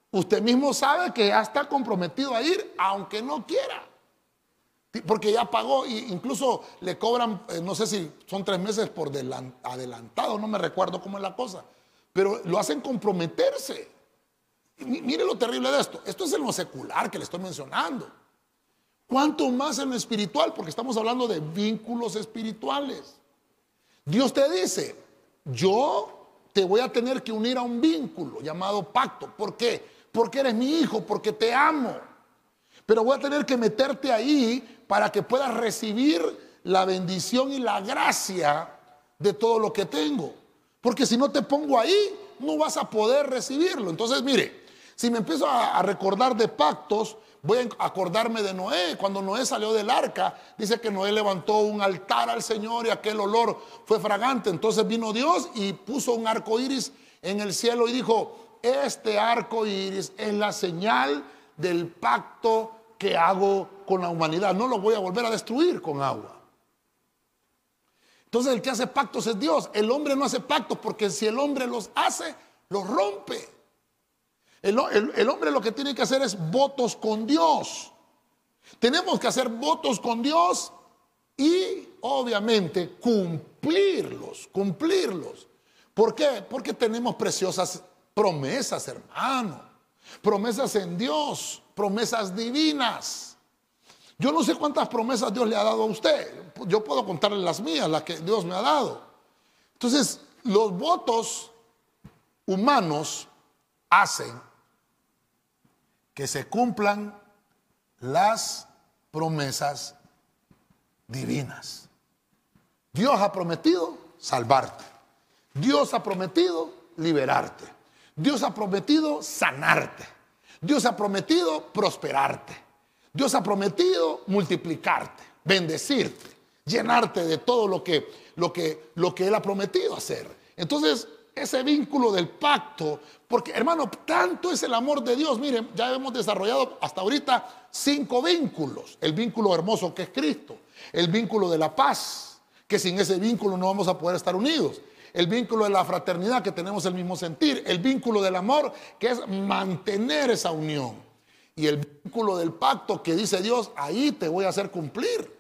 usted mismo sabe que ya está comprometido a ir, aunque no quiera. Porque ya pagó e incluso le cobran, eh, no sé si son tres meses por adelantado, no me recuerdo cómo es la cosa, pero lo hacen comprometerse. mire lo terrible de esto. Esto es en lo secular que le estoy mencionando. ¿Cuánto más en lo espiritual? Porque estamos hablando de vínculos espirituales. Dios te dice, yo te voy a tener que unir a un vínculo llamado pacto. ¿Por qué? Porque eres mi hijo, porque te amo. Pero voy a tener que meterte ahí para que puedas recibir la bendición y la gracia de todo lo que tengo. Porque si no te pongo ahí, no vas a poder recibirlo. Entonces, mire, si me empiezo a, recordar de pactos, voy a acordarme de Noé. Cuando Noé salió del arca, dice que Noé levantó un altar al Señor y aquel olor fue fragante. Entonces vino Dios y puso un arco iris en el cielo y dijo: Este arco iris es la señal del pacto que hago con la humanidad. No lo voy a volver a destruir con agua. Entonces el que hace pactos es Dios. El hombre no hace pactos porque si el hombre los hace, los rompe. El, hombre lo que tiene que hacer es votos con Dios. Tenemos que hacer votos con Dios y obviamente cumplirlos, cumplirlos. ¿Por qué? Porque tenemos preciosas promesas, hermano. Promesas en Dios, promesas divinas. Yo no sé cuántas promesas Dios le ha dado a usted. Yo puedo contarle las mías, las que Dios me ha dado. Entonces, los votos humanos hacen que se cumplan las promesas divinas. Dios ha prometido salvarte. Dios ha prometido liberarte. Dios ha prometido sanarte. Dios ha prometido prosperarte. Dios ha prometido multiplicarte, bendecirte, llenarte de todo lo que, lo que, lo que Él ha prometido hacer. Entonces, ese vínculo del pacto, porque hermano, tanto es el amor de Dios. Miren, ya hemos desarrollado hasta ahorita cinco vínculos. El vínculo hermoso que es Cristo, el vínculo de la paz, que sin ese vínculo no vamos a poder estar unidos el vínculo de la fraternidad, que tenemos el mismo sentir, el vínculo del amor, que es mantener esa unión, y el vínculo del pacto que dice Dios, ahí te voy a hacer cumplir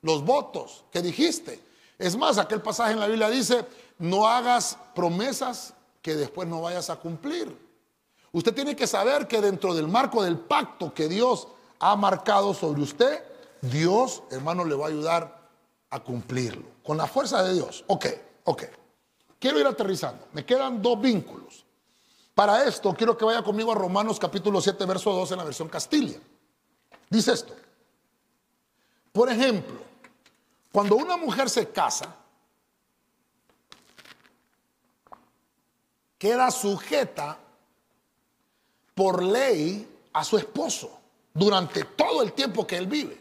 los votos que dijiste. Es más, aquel pasaje en la Biblia dice, no hagas promesas que después no vayas a cumplir. Usted tiene que saber que dentro del marco del pacto que Dios ha marcado sobre usted, Dios, hermano, le va a ayudar a cumplirlo. Con la fuerza de Dios. Ok, ok. Quiero ir aterrizando. Me quedan dos vínculos. Para esto quiero que vaya conmigo a Romanos capítulo 7, verso 2 en la versión Castilla. Dice esto. Por ejemplo, cuando una mujer se casa, queda sujeta por ley a su esposo durante todo el tiempo que él vive.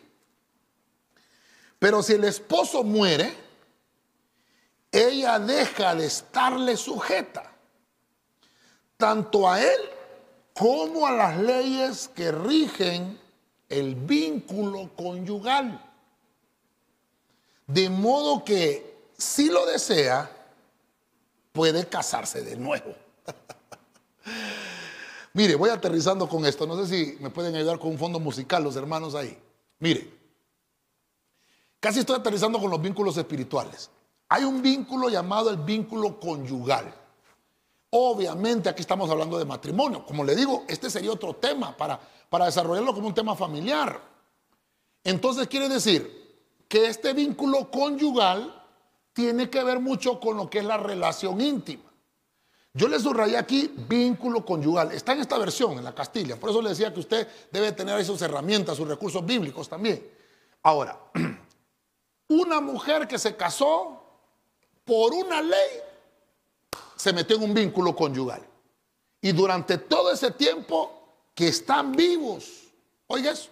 Pero si el esposo muere, ella deja de estarle sujeta, tanto a él como a las leyes que rigen el vínculo conyugal. De modo que si lo desea, puede casarse de nuevo. [LAUGHS] Mire, voy aterrizando con esto. No sé si me pueden ayudar con un fondo musical los hermanos ahí. Mire, casi estoy aterrizando con los vínculos espirituales. Hay un vínculo llamado el vínculo conyugal. Obviamente aquí estamos hablando de matrimonio. Como le digo, este sería otro tema para, para desarrollarlo como un tema familiar. Entonces quiere decir que este vínculo conyugal tiene que ver mucho con lo que es la relación íntima. Yo le subrayé aquí vínculo conyugal. Está en esta versión, en la Castilla. Por eso le decía que usted debe tener esas herramientas, sus recursos bíblicos también. Ahora, [CLEARS THROAT] una mujer que se casó por una ley se metió en un vínculo conyugal. Y durante todo ese tiempo que están vivos, oiga eso,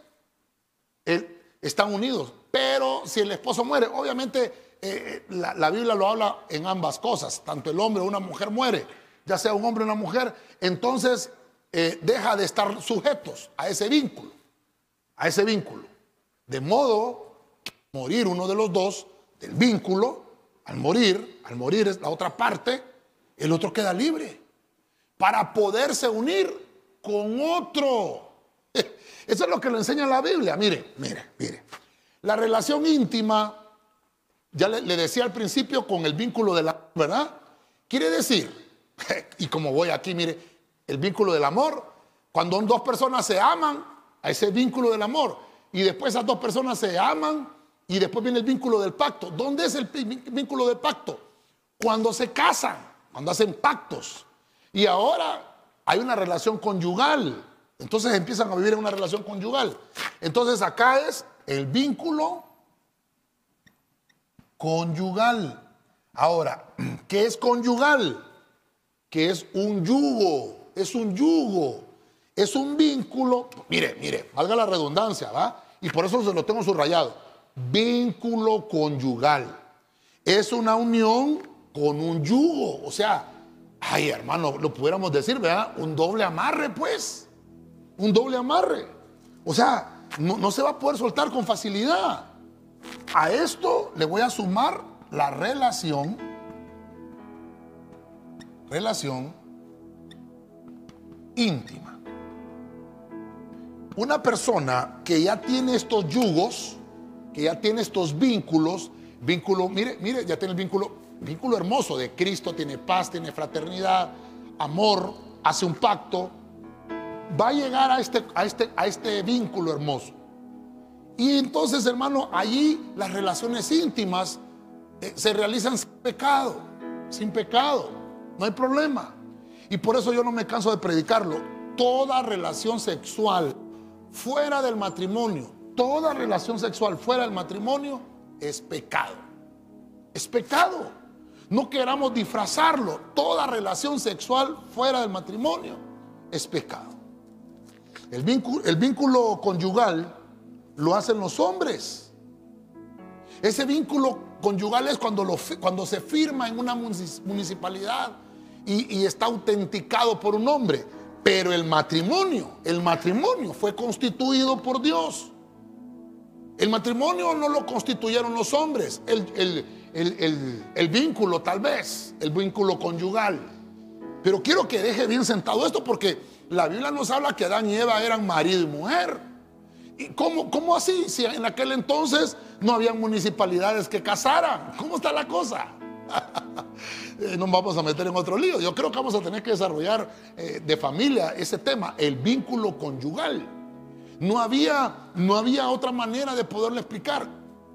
están unidos. Pero si el esposo muere, obviamente eh, eh, la, Biblia lo habla en ambas cosas, tanto el hombre o una mujer muere, ya sea un hombre o una mujer, entonces eh, deja de estar sujetos a ese vínculo, a ese vínculo. De modo que morir uno de los dos del vínculo, al morir, al morir es la otra parte, el otro queda libre para poderse unir con otro. [LAUGHS] Eso es lo que le enseña la Biblia. Mire, mire, mire. La relación íntima, ya le, decía al principio con el vínculo de la, ¿verdad? Quiere decir, [LAUGHS] y como voy aquí, mire, el vínculo del amor, cuando dos personas se aman, a ese vínculo del amor, y después esas dos personas se aman, y después viene el vínculo del pacto. ¿Dónde es el vínculo del pacto? Cuando se casan, cuando hacen pactos. Y ahora hay una relación conyugal. Entonces empiezan a vivir en una relación conyugal. Entonces acá es el vínculo conyugal. Ahora, [CLEARS THROAT] ¿qué es conyugal? Que es un yugo, es un yugo, es un vínculo. Mire, mire, valga la redundancia, ¿va? Y por eso se lo tengo subrayado. Vínculo conyugal. Es una unión con un yugo. O sea, ay hermano, lo pudiéramos decir, ¿verdad? Un doble amarre, pues. Un doble amarre. O sea, no, se va a poder soltar con facilidad. A esto le voy a sumar la relación, relación íntima. Una persona que ya tiene estos yugos, que ya tiene estos vínculos, vínculo, mire, mire, ya tiene el vínculo, vínculo hermoso de Cristo, tiene paz, tiene fraternidad, amor, hace un pacto, va a llegar a este, a este, a este vínculo hermoso. Y entonces, hermano, allí las relaciones íntimas eh, se realizan sin pecado, sin pecado, no hay problema. Y por eso yo no me canso de predicarlo. Toda relación sexual fuera del matrimonio, toda relación sexual fuera del matrimonio es pecado. Es pecado. No queramos disfrazarlo. Toda relación sexual fuera del matrimonio es pecado. El vínculo, conyugal lo hacen los hombres. Ese vínculo conyugal es cuando, cuando se firma en una municipalidad y, está autenticado por un hombre. Pero el matrimonio, el matrimonio fue constituido por Dios. El matrimonio no lo constituyeron los hombres, el, el vínculo tal vez, el vínculo conyugal. Pero quiero que deje bien sentado esto porque la Biblia nos habla que Adán y Eva eran marido y mujer. ¿Y cómo, cómo así? Si en aquel entonces no había municipalidades que casaran. ¿Cómo está la cosa? [LAUGHS] Eh, no vamos a meter en otro lío. Yo creo que vamos a tener que desarrollar eh, de familia ese tema, el vínculo conyugal. No había, no había otra manera de poderlo explicar.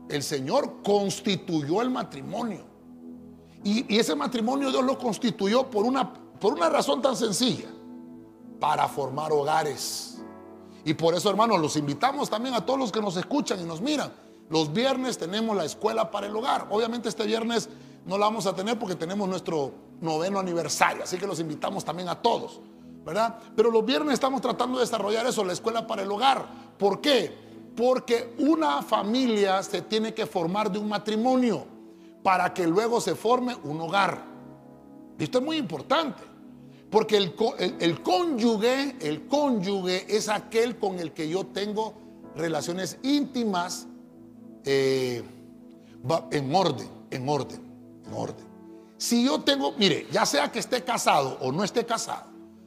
El Señor constituyó el matrimonio. Y, y ese matrimonio Dios lo constituyó por una, por una razón tan sencilla para formar hogares. Y por eso, hermanos, los invitamos también a todos los que nos escuchan y nos miran. Los viernes tenemos la escuela para el hogar. Obviamente este viernes no la vamos a tener porque tenemos nuestro noveno aniversario, así que los invitamos también a todos, ¿verdad? Pero los viernes estamos tratando de desarrollar eso, la escuela para el hogar. ¿Por qué? Porque una familia se tiene que formar de un matrimonio para que luego se forme un hogar. Esto es muy importante. Porque el, cónyuge, el cónyuge es aquel con el que yo tengo relaciones íntimas eh, en orden, en orden, en orden. Si yo tengo, mire, ya sea que esté casado o no esté casado,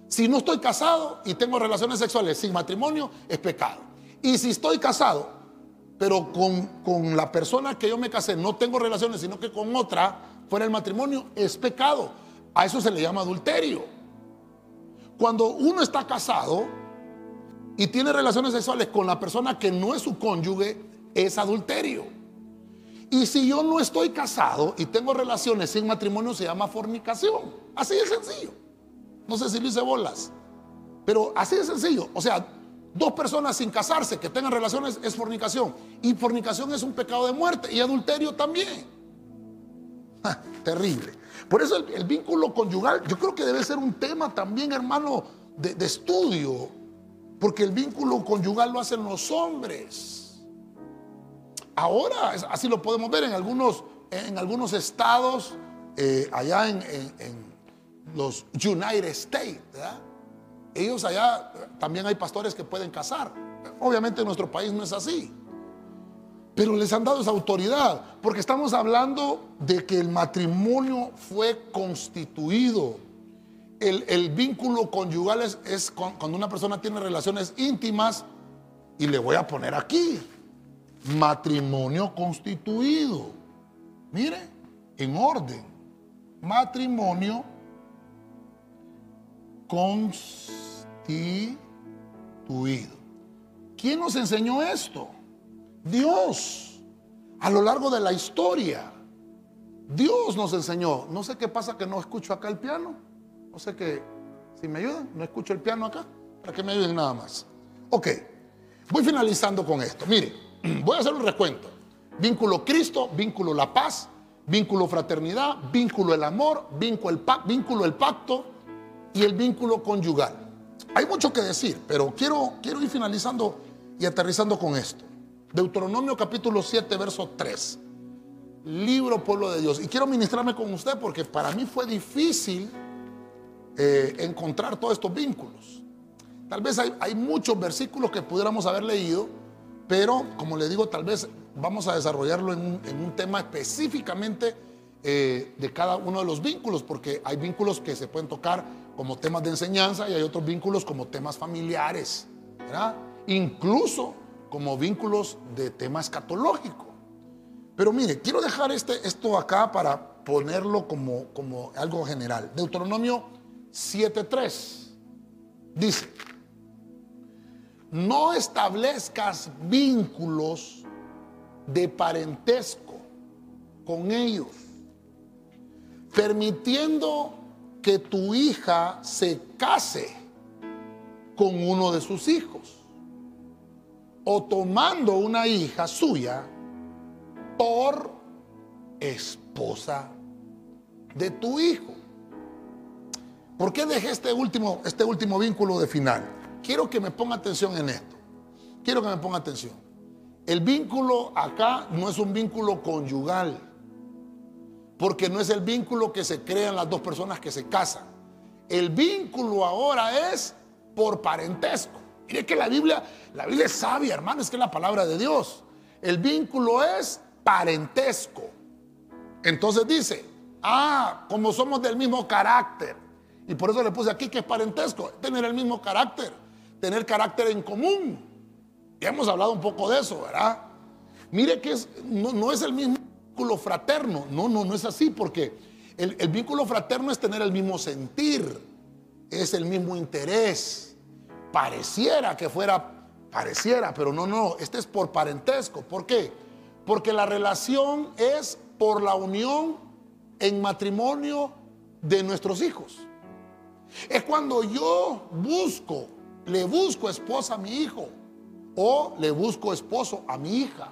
si no estoy casado y tengo relaciones sexuales sin matrimonio, es pecado. Y si estoy casado, pero con, con la persona que yo me casé no tengo relaciones, sino que con otra fuera el matrimonio, es pecado. A eso se le llama adulterio. Cuando uno está casado y tiene relaciones sexuales con la persona que no es su cónyuge, es adulterio. Y si yo no estoy casado y tengo relaciones sin matrimonio, se llama fornicación. Así de sencillo. No sé si lo hice bolas. Pero así de sencillo. O sea, dos personas sin casarse que tengan relaciones es fornicación. Y fornicación es un pecado de muerte. Y adulterio también. [LAUGHS] terrible. Por eso el, vínculo conyugal yo creo que debe ser un tema también, hermano, de, estudio. Porque el vínculo conyugal lo hacen los hombres. Ahora, así lo podemos ver en algunos, en algunos estados, eh, allá en, los United States. Ellos allá también hay pastores que pueden casar. Obviamente en nuestro país no es así. Pero les han dado esa autoridad, porque estamos hablando de que el matrimonio fue constituido. El, vínculo conyugal es, es, cuando una persona tiene relaciones íntimas, y le voy a poner aquí, matrimonio constituido. Mire, en orden. Matrimonio constituido. ¿Quién nos enseñó esto? Dios. A lo largo de la historia. Dios nos enseñó. No sé qué pasa que no escucho acá el piano. No sé qué. Si me ayudan, no escucho el piano acá. Para que me ayuden nada más. Ok. Voy finalizando con esto. Mire, [CLEARS THROAT] voy a hacer un recuento. Vínculo Cristo, vínculo la paz, vínculo fraternidad, vínculo el amor, vínculo el, vínculo el pacto y el vínculo conyugal. Hay mucho que decir, pero quiero, quiero ir finalizando y aterrizando con esto. Deuteronomio capítulo 7, verso 3. Libro pueblo de Dios. Y quiero ministrarme con usted porque para mí fue difícil eh, encontrar todos estos vínculos. Tal vez hay, muchos versículos que pudiéramos haber leído, pero como le digo, tal vez vamos a desarrollarlo en un, tema específicamente eh, de cada uno de los vínculos, porque hay vínculos que se pueden tocar como temas de enseñanza y hay otros vínculos como temas familiares, ¿verdad? incluso como vínculos de tema escatológico. Pero mire, quiero dejar este, esto acá para ponerlo como, como algo general. Deuteronomio 7.3 dice, no establezcas vínculos de parentesco con ellos, permitiendo que tu hija se case con uno de sus hijos o tomando una hija suya por esposa de tu hijo. ¿Por qué dejé este último, este último vínculo de final? Quiero que me ponga atención en esto. Quiero que me ponga atención. El vínculo acá no es un vínculo conyugal, porque no es el vínculo que se crean las dos personas que se casan. El vínculo ahora es por parentesco. Mire que la Biblia, la Biblia es sabia, hermano, es que es la palabra de Dios. El vínculo es parentesco. Entonces dice, ah, como somos del mismo carácter, y por eso le puse aquí que es parentesco, tener el mismo carácter, tener carácter en común. Ya hemos hablado un poco de eso, ¿verdad? Mire que es, no, es el mismo vínculo fraterno, no, no, no es así, porque el vínculo fraterno es tener el mismo sentir, es el mismo interés pareciera que fuera, pareciera, pero no, no, este es por parentesco. ¿Por qué? Porque la relación es por la unión en matrimonio de nuestros hijos. Es cuando yo busco, le busco esposa a mi hijo o le busco esposo a mi hija.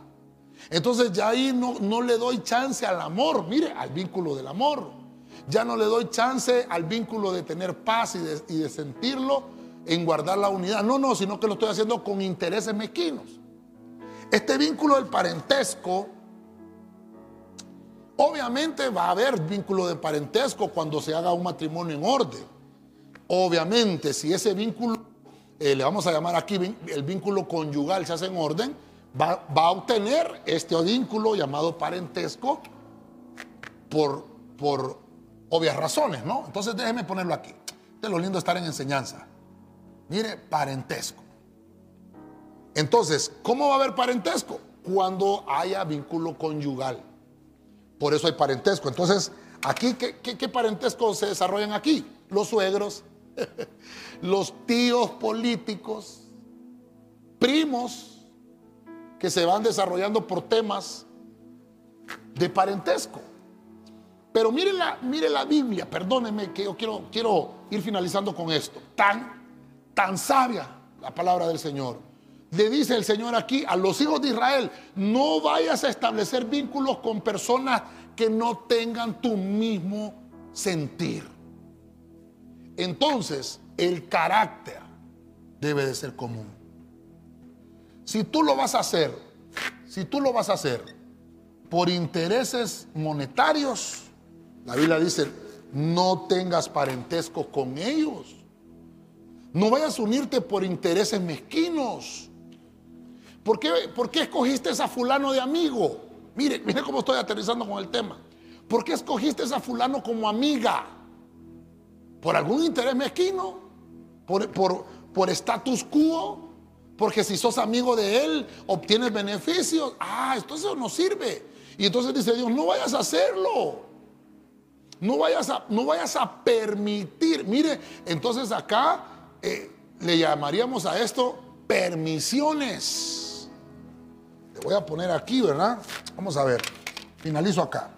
Entonces ya ahí no, no le doy chance al amor, mire, al vínculo del amor. Ya no le doy chance al vínculo de tener paz y de, y de sentirlo, en guardar la unidad. No, no, sino que lo estoy haciendo con intereses mezquinos. Este vínculo del parentesco, obviamente va a haber vínculo de parentesco cuando se haga un matrimonio en orden. Obviamente, si ese vínculo, eh, le vamos a llamar aquí el vínculo conyugal, se hace en orden, va, a obtener este vínculo llamado parentesco por, por obvias razones, ¿no? Entonces déjeme ponerlo aquí. De lo lindo estar en enseñanza. Mire, parentesco. Entonces, ¿cómo va a haber parentesco? Cuando haya vínculo conyugal. Por eso hay parentesco. Entonces, aquí, ¿qué, qué, parentesco se desarrollan aquí? Los suegros, [LAUGHS] los tíos políticos, primos que se van desarrollando por temas de parentesco. Pero mire la, mire la Biblia, perdóneme que yo quiero, quiero ir finalizando con esto. Tan, tan sabia la palabra del Señor. Le dice el Señor aquí a los hijos de Israel, no vayas a establecer vínculos con personas que no tengan tu mismo sentir. Entonces, el carácter debe de ser común. Si tú lo vas a hacer, si tú lo vas a hacer por intereses monetarios, la Biblia dice, no tengas parentesco con ellos. No vayas a unirte por intereses mezquinos. ¿Por qué, ¿Por qué escogiste a fulano de amigo? Mire, mire cómo estoy aterrizando con el tema. ¿Por qué escogiste a fulano como amiga? ¿Por algún interés mezquino? ¿Por, por, por status quo? Porque si sos amigo de él, obtienes beneficios. Ah, entonces no sirve. Y entonces dice Dios, no vayas a hacerlo. No vayas a, no vayas a permitir. Mire, entonces acá eh, le llamaríamos a esto permisiones. Le voy a poner aquí, ¿verdad? Vamos a ver. Finalizo acá.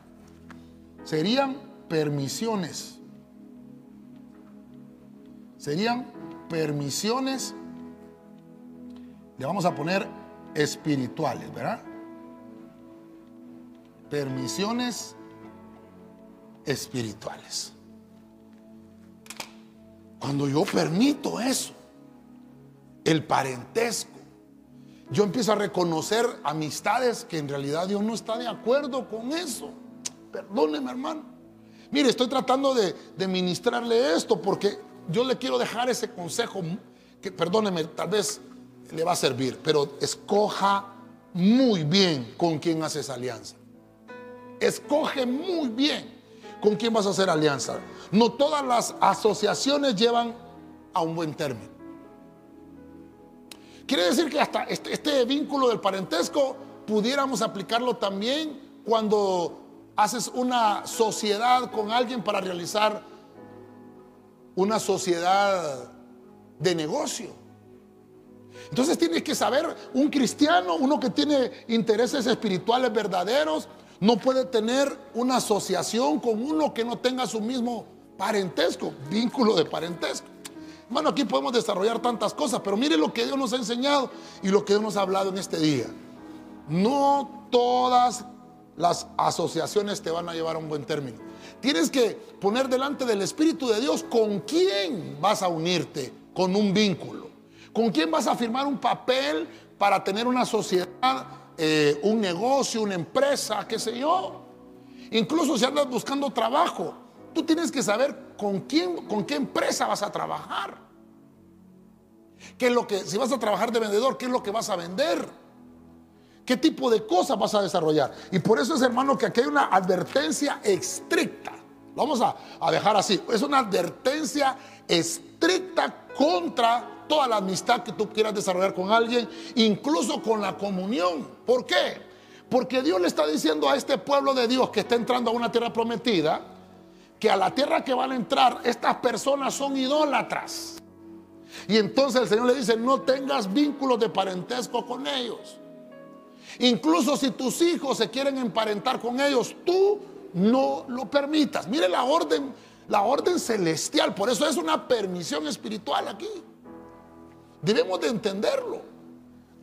Serían permisiones. Serían permisiones le vamos a poner espirituales, ¿verdad? Permisiones espirituales. Cuando yo permito eso, el parentesco, yo empiezo a reconocer amistades que en realidad Dios no está de acuerdo con eso. Perdóneme, hermano. Mire, estoy tratando de, ministrarle esto porque yo le quiero dejar ese consejo que, perdóneme, tal vez le va a servir, pero escoja muy bien con quién haces alianza. Escoge muy bien con quién vas a hacer alianza. No todas las asociaciones llevan a un buen término. Quiere decir que hasta este, este vínculo del parentesco pudiéramos aplicarlo también cuando haces una sociedad con alguien para realizar una sociedad de negocio. Entonces tienes que saber, un cristiano, uno que tiene intereses espirituales verdaderos, no puede tener una asociación con uno que no tenga su mismo parentesco, vínculo de parentesco. Bueno, aquí podemos desarrollar tantas cosas, pero mire lo que Dios nos ha enseñado y lo que Dios nos ha hablado en este día. No todas las asociaciones te van a llevar a un buen término. Tienes que poner delante del Espíritu de Dios con quién vas a unirte con un vínculo. ¿Con quién vas a firmar un papel para tener una sociedad, eh, un negocio, una empresa, qué sé yo? Incluso si andas buscando trabajo, tú tienes que saber con quién, con qué empresa vas a trabajar. ¿Qué es lo que, si vas a trabajar de vendedor, qué es lo que vas a vender? ¿Qué tipo de cosas vas a desarrollar? Y por eso es, hermano, que aquí hay una advertencia estricta. Vamos a, a dejar así. Es una advertencia estricta contra toda la amistad que tú quieras desarrollar con alguien, incluso con la comunión. ¿Por qué? Porque Dios le está diciendo a este pueblo de Dios que está entrando a una tierra prometida, que a la tierra que van a entrar, estas personas son idólatras. Y entonces el Señor le dice, no tengas vínculos de parentesco con ellos. Incluso si tus hijos se quieren emparentar con ellos, tú no lo permitas. Mire la orden, la orden celestial, por eso es una permisión espiritual aquí. Debemos de entenderlo.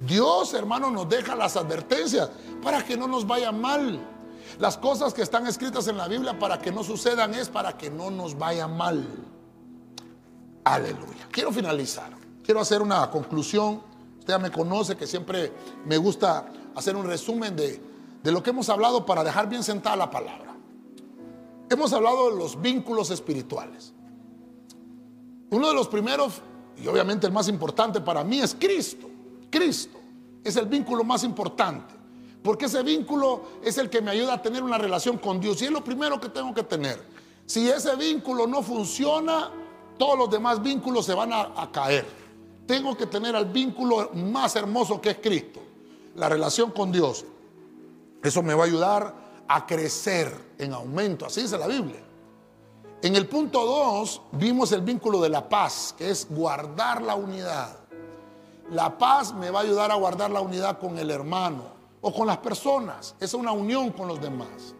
Dios, hermano, nos deja las advertencias para que no nos vaya mal. Las cosas que están escritas en la Biblia para que no sucedan es para que no nos vaya mal. Aleluya. Quiero finalizar. Quiero hacer una conclusión. Usted ya me conoce que siempre me gusta hacer un resumen de, de lo que hemos hablado para dejar bien sentada la palabra. Hemos hablado de los vínculos espirituales. Uno de los primeros y obviamente el más importante para mí es Cristo. Cristo es el vínculo más importante. Porque ese vínculo es el que me ayuda a tener una relación con Dios. Y es lo primero que tengo que tener. Si ese vínculo no funciona, todos los demás vínculos se van a, caer. Tengo que tener el vínculo más hermoso que es Cristo. La relación con Dios. Eso me va a ayudar a crecer en aumento. Así dice la Biblia. En el punto 2 vimos el vínculo de la paz, que es guardar la unidad. La paz me va a ayudar a guardar la unidad con el hermano o con las personas. Es una unión con los demás.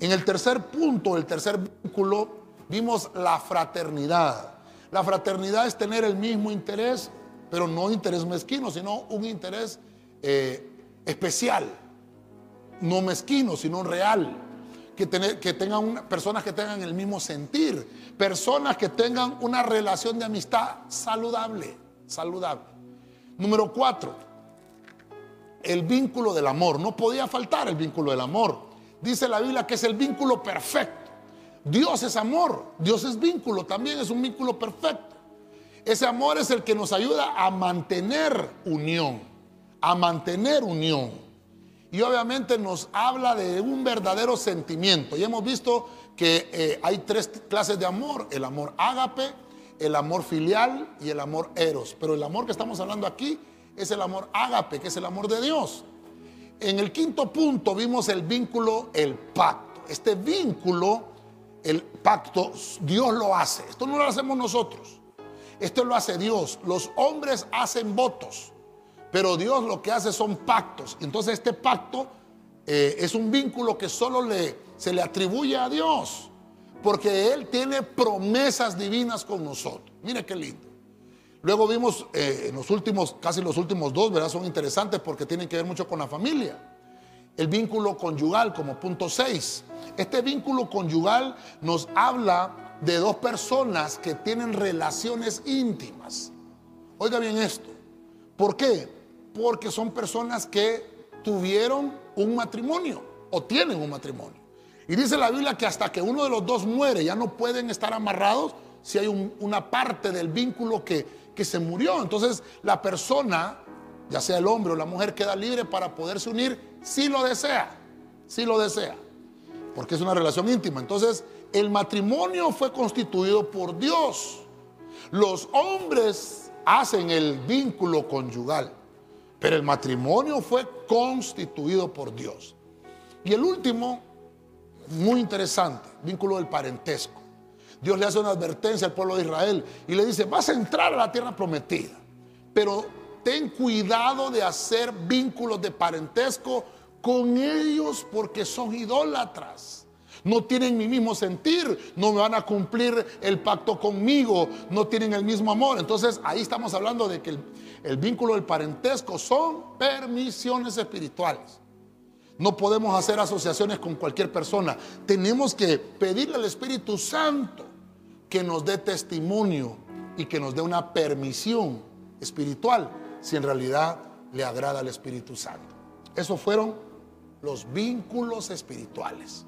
En el tercer punto, el tercer vínculo, vimos la fraternidad. La fraternidad es tener el mismo interés, pero no interés mezquino, sino un interés eh, especial. No mezquino, sino real. Que, tener, que tengan personas que tengan el mismo sentir, personas que tengan una relación de amistad saludable, saludable. Número cuatro, el vínculo del amor. No podía faltar el vínculo del amor. Dice la Biblia que es el vínculo perfecto. Dios es amor, Dios es vínculo, también es un vínculo perfecto. Ese amor es el que nos ayuda a mantener unión, a mantener unión. Y obviamente nos habla de un verdadero sentimiento. Y hemos visto que eh, hay tres clases de amor, el amor ágape, el amor filial y el amor eros. Pero el amor que estamos hablando aquí es el amor ágape, que es el amor de Dios. En el quinto punto vimos el vínculo, el pacto. Este vínculo, el pacto, Dios lo hace. Esto no lo hacemos nosotros. Esto lo hace Dios. Los hombres hacen votos, pero Dios lo que hace son pactos. Entonces este pacto eh, es un vínculo que solo se le atribuye a Dios, porque Él tiene promesas divinas con nosotros. Mire qué lindo. Luego vimos eh, en los últimos, casi los últimos dos, ¿verdad? Son interesantes porque tienen que ver mucho con la familia. El vínculo conyugal como punto 6. Este vínculo conyugal nos habla de dos personas que tienen relaciones íntimas. Oiga bien esto. ¿Por qué? Porque son personas que tuvieron un matrimonio o tienen un matrimonio. Y dice la Biblia que hasta que uno de los dos muere ya no pueden estar amarrados si hay una parte del vínculo que, que se murió. Entonces la persona, ya sea el hombre o la mujer, queda libre para poderse unir si lo desea, si lo desea, porque es una relación íntima. Entonces el matrimonio fue constituido por Dios. Los hombres hacen el vínculo conyugal, pero el matrimonio fue constituido por Dios. Y el último, muy interesante, vínculo del parentesco. Dios le hace una advertencia al pueblo de Israel y le dice, vas a entrar a la tierra prometida, pero ten cuidado de hacer vínculos de parentesco con ellos porque son idólatras. No tienen mi mismo sentir, no me van a cumplir el pacto conmigo, no tienen el mismo amor. Entonces ahí estamos hablando de que el, vínculo del parentesco son permisiones espirituales. No podemos hacer asociaciones con cualquier persona. Tenemos que pedirle al Espíritu Santo que nos dé testimonio y que nos dé una permisión espiritual si en realidad le agrada al Espíritu Santo. Esos fueron los vínculos espirituales.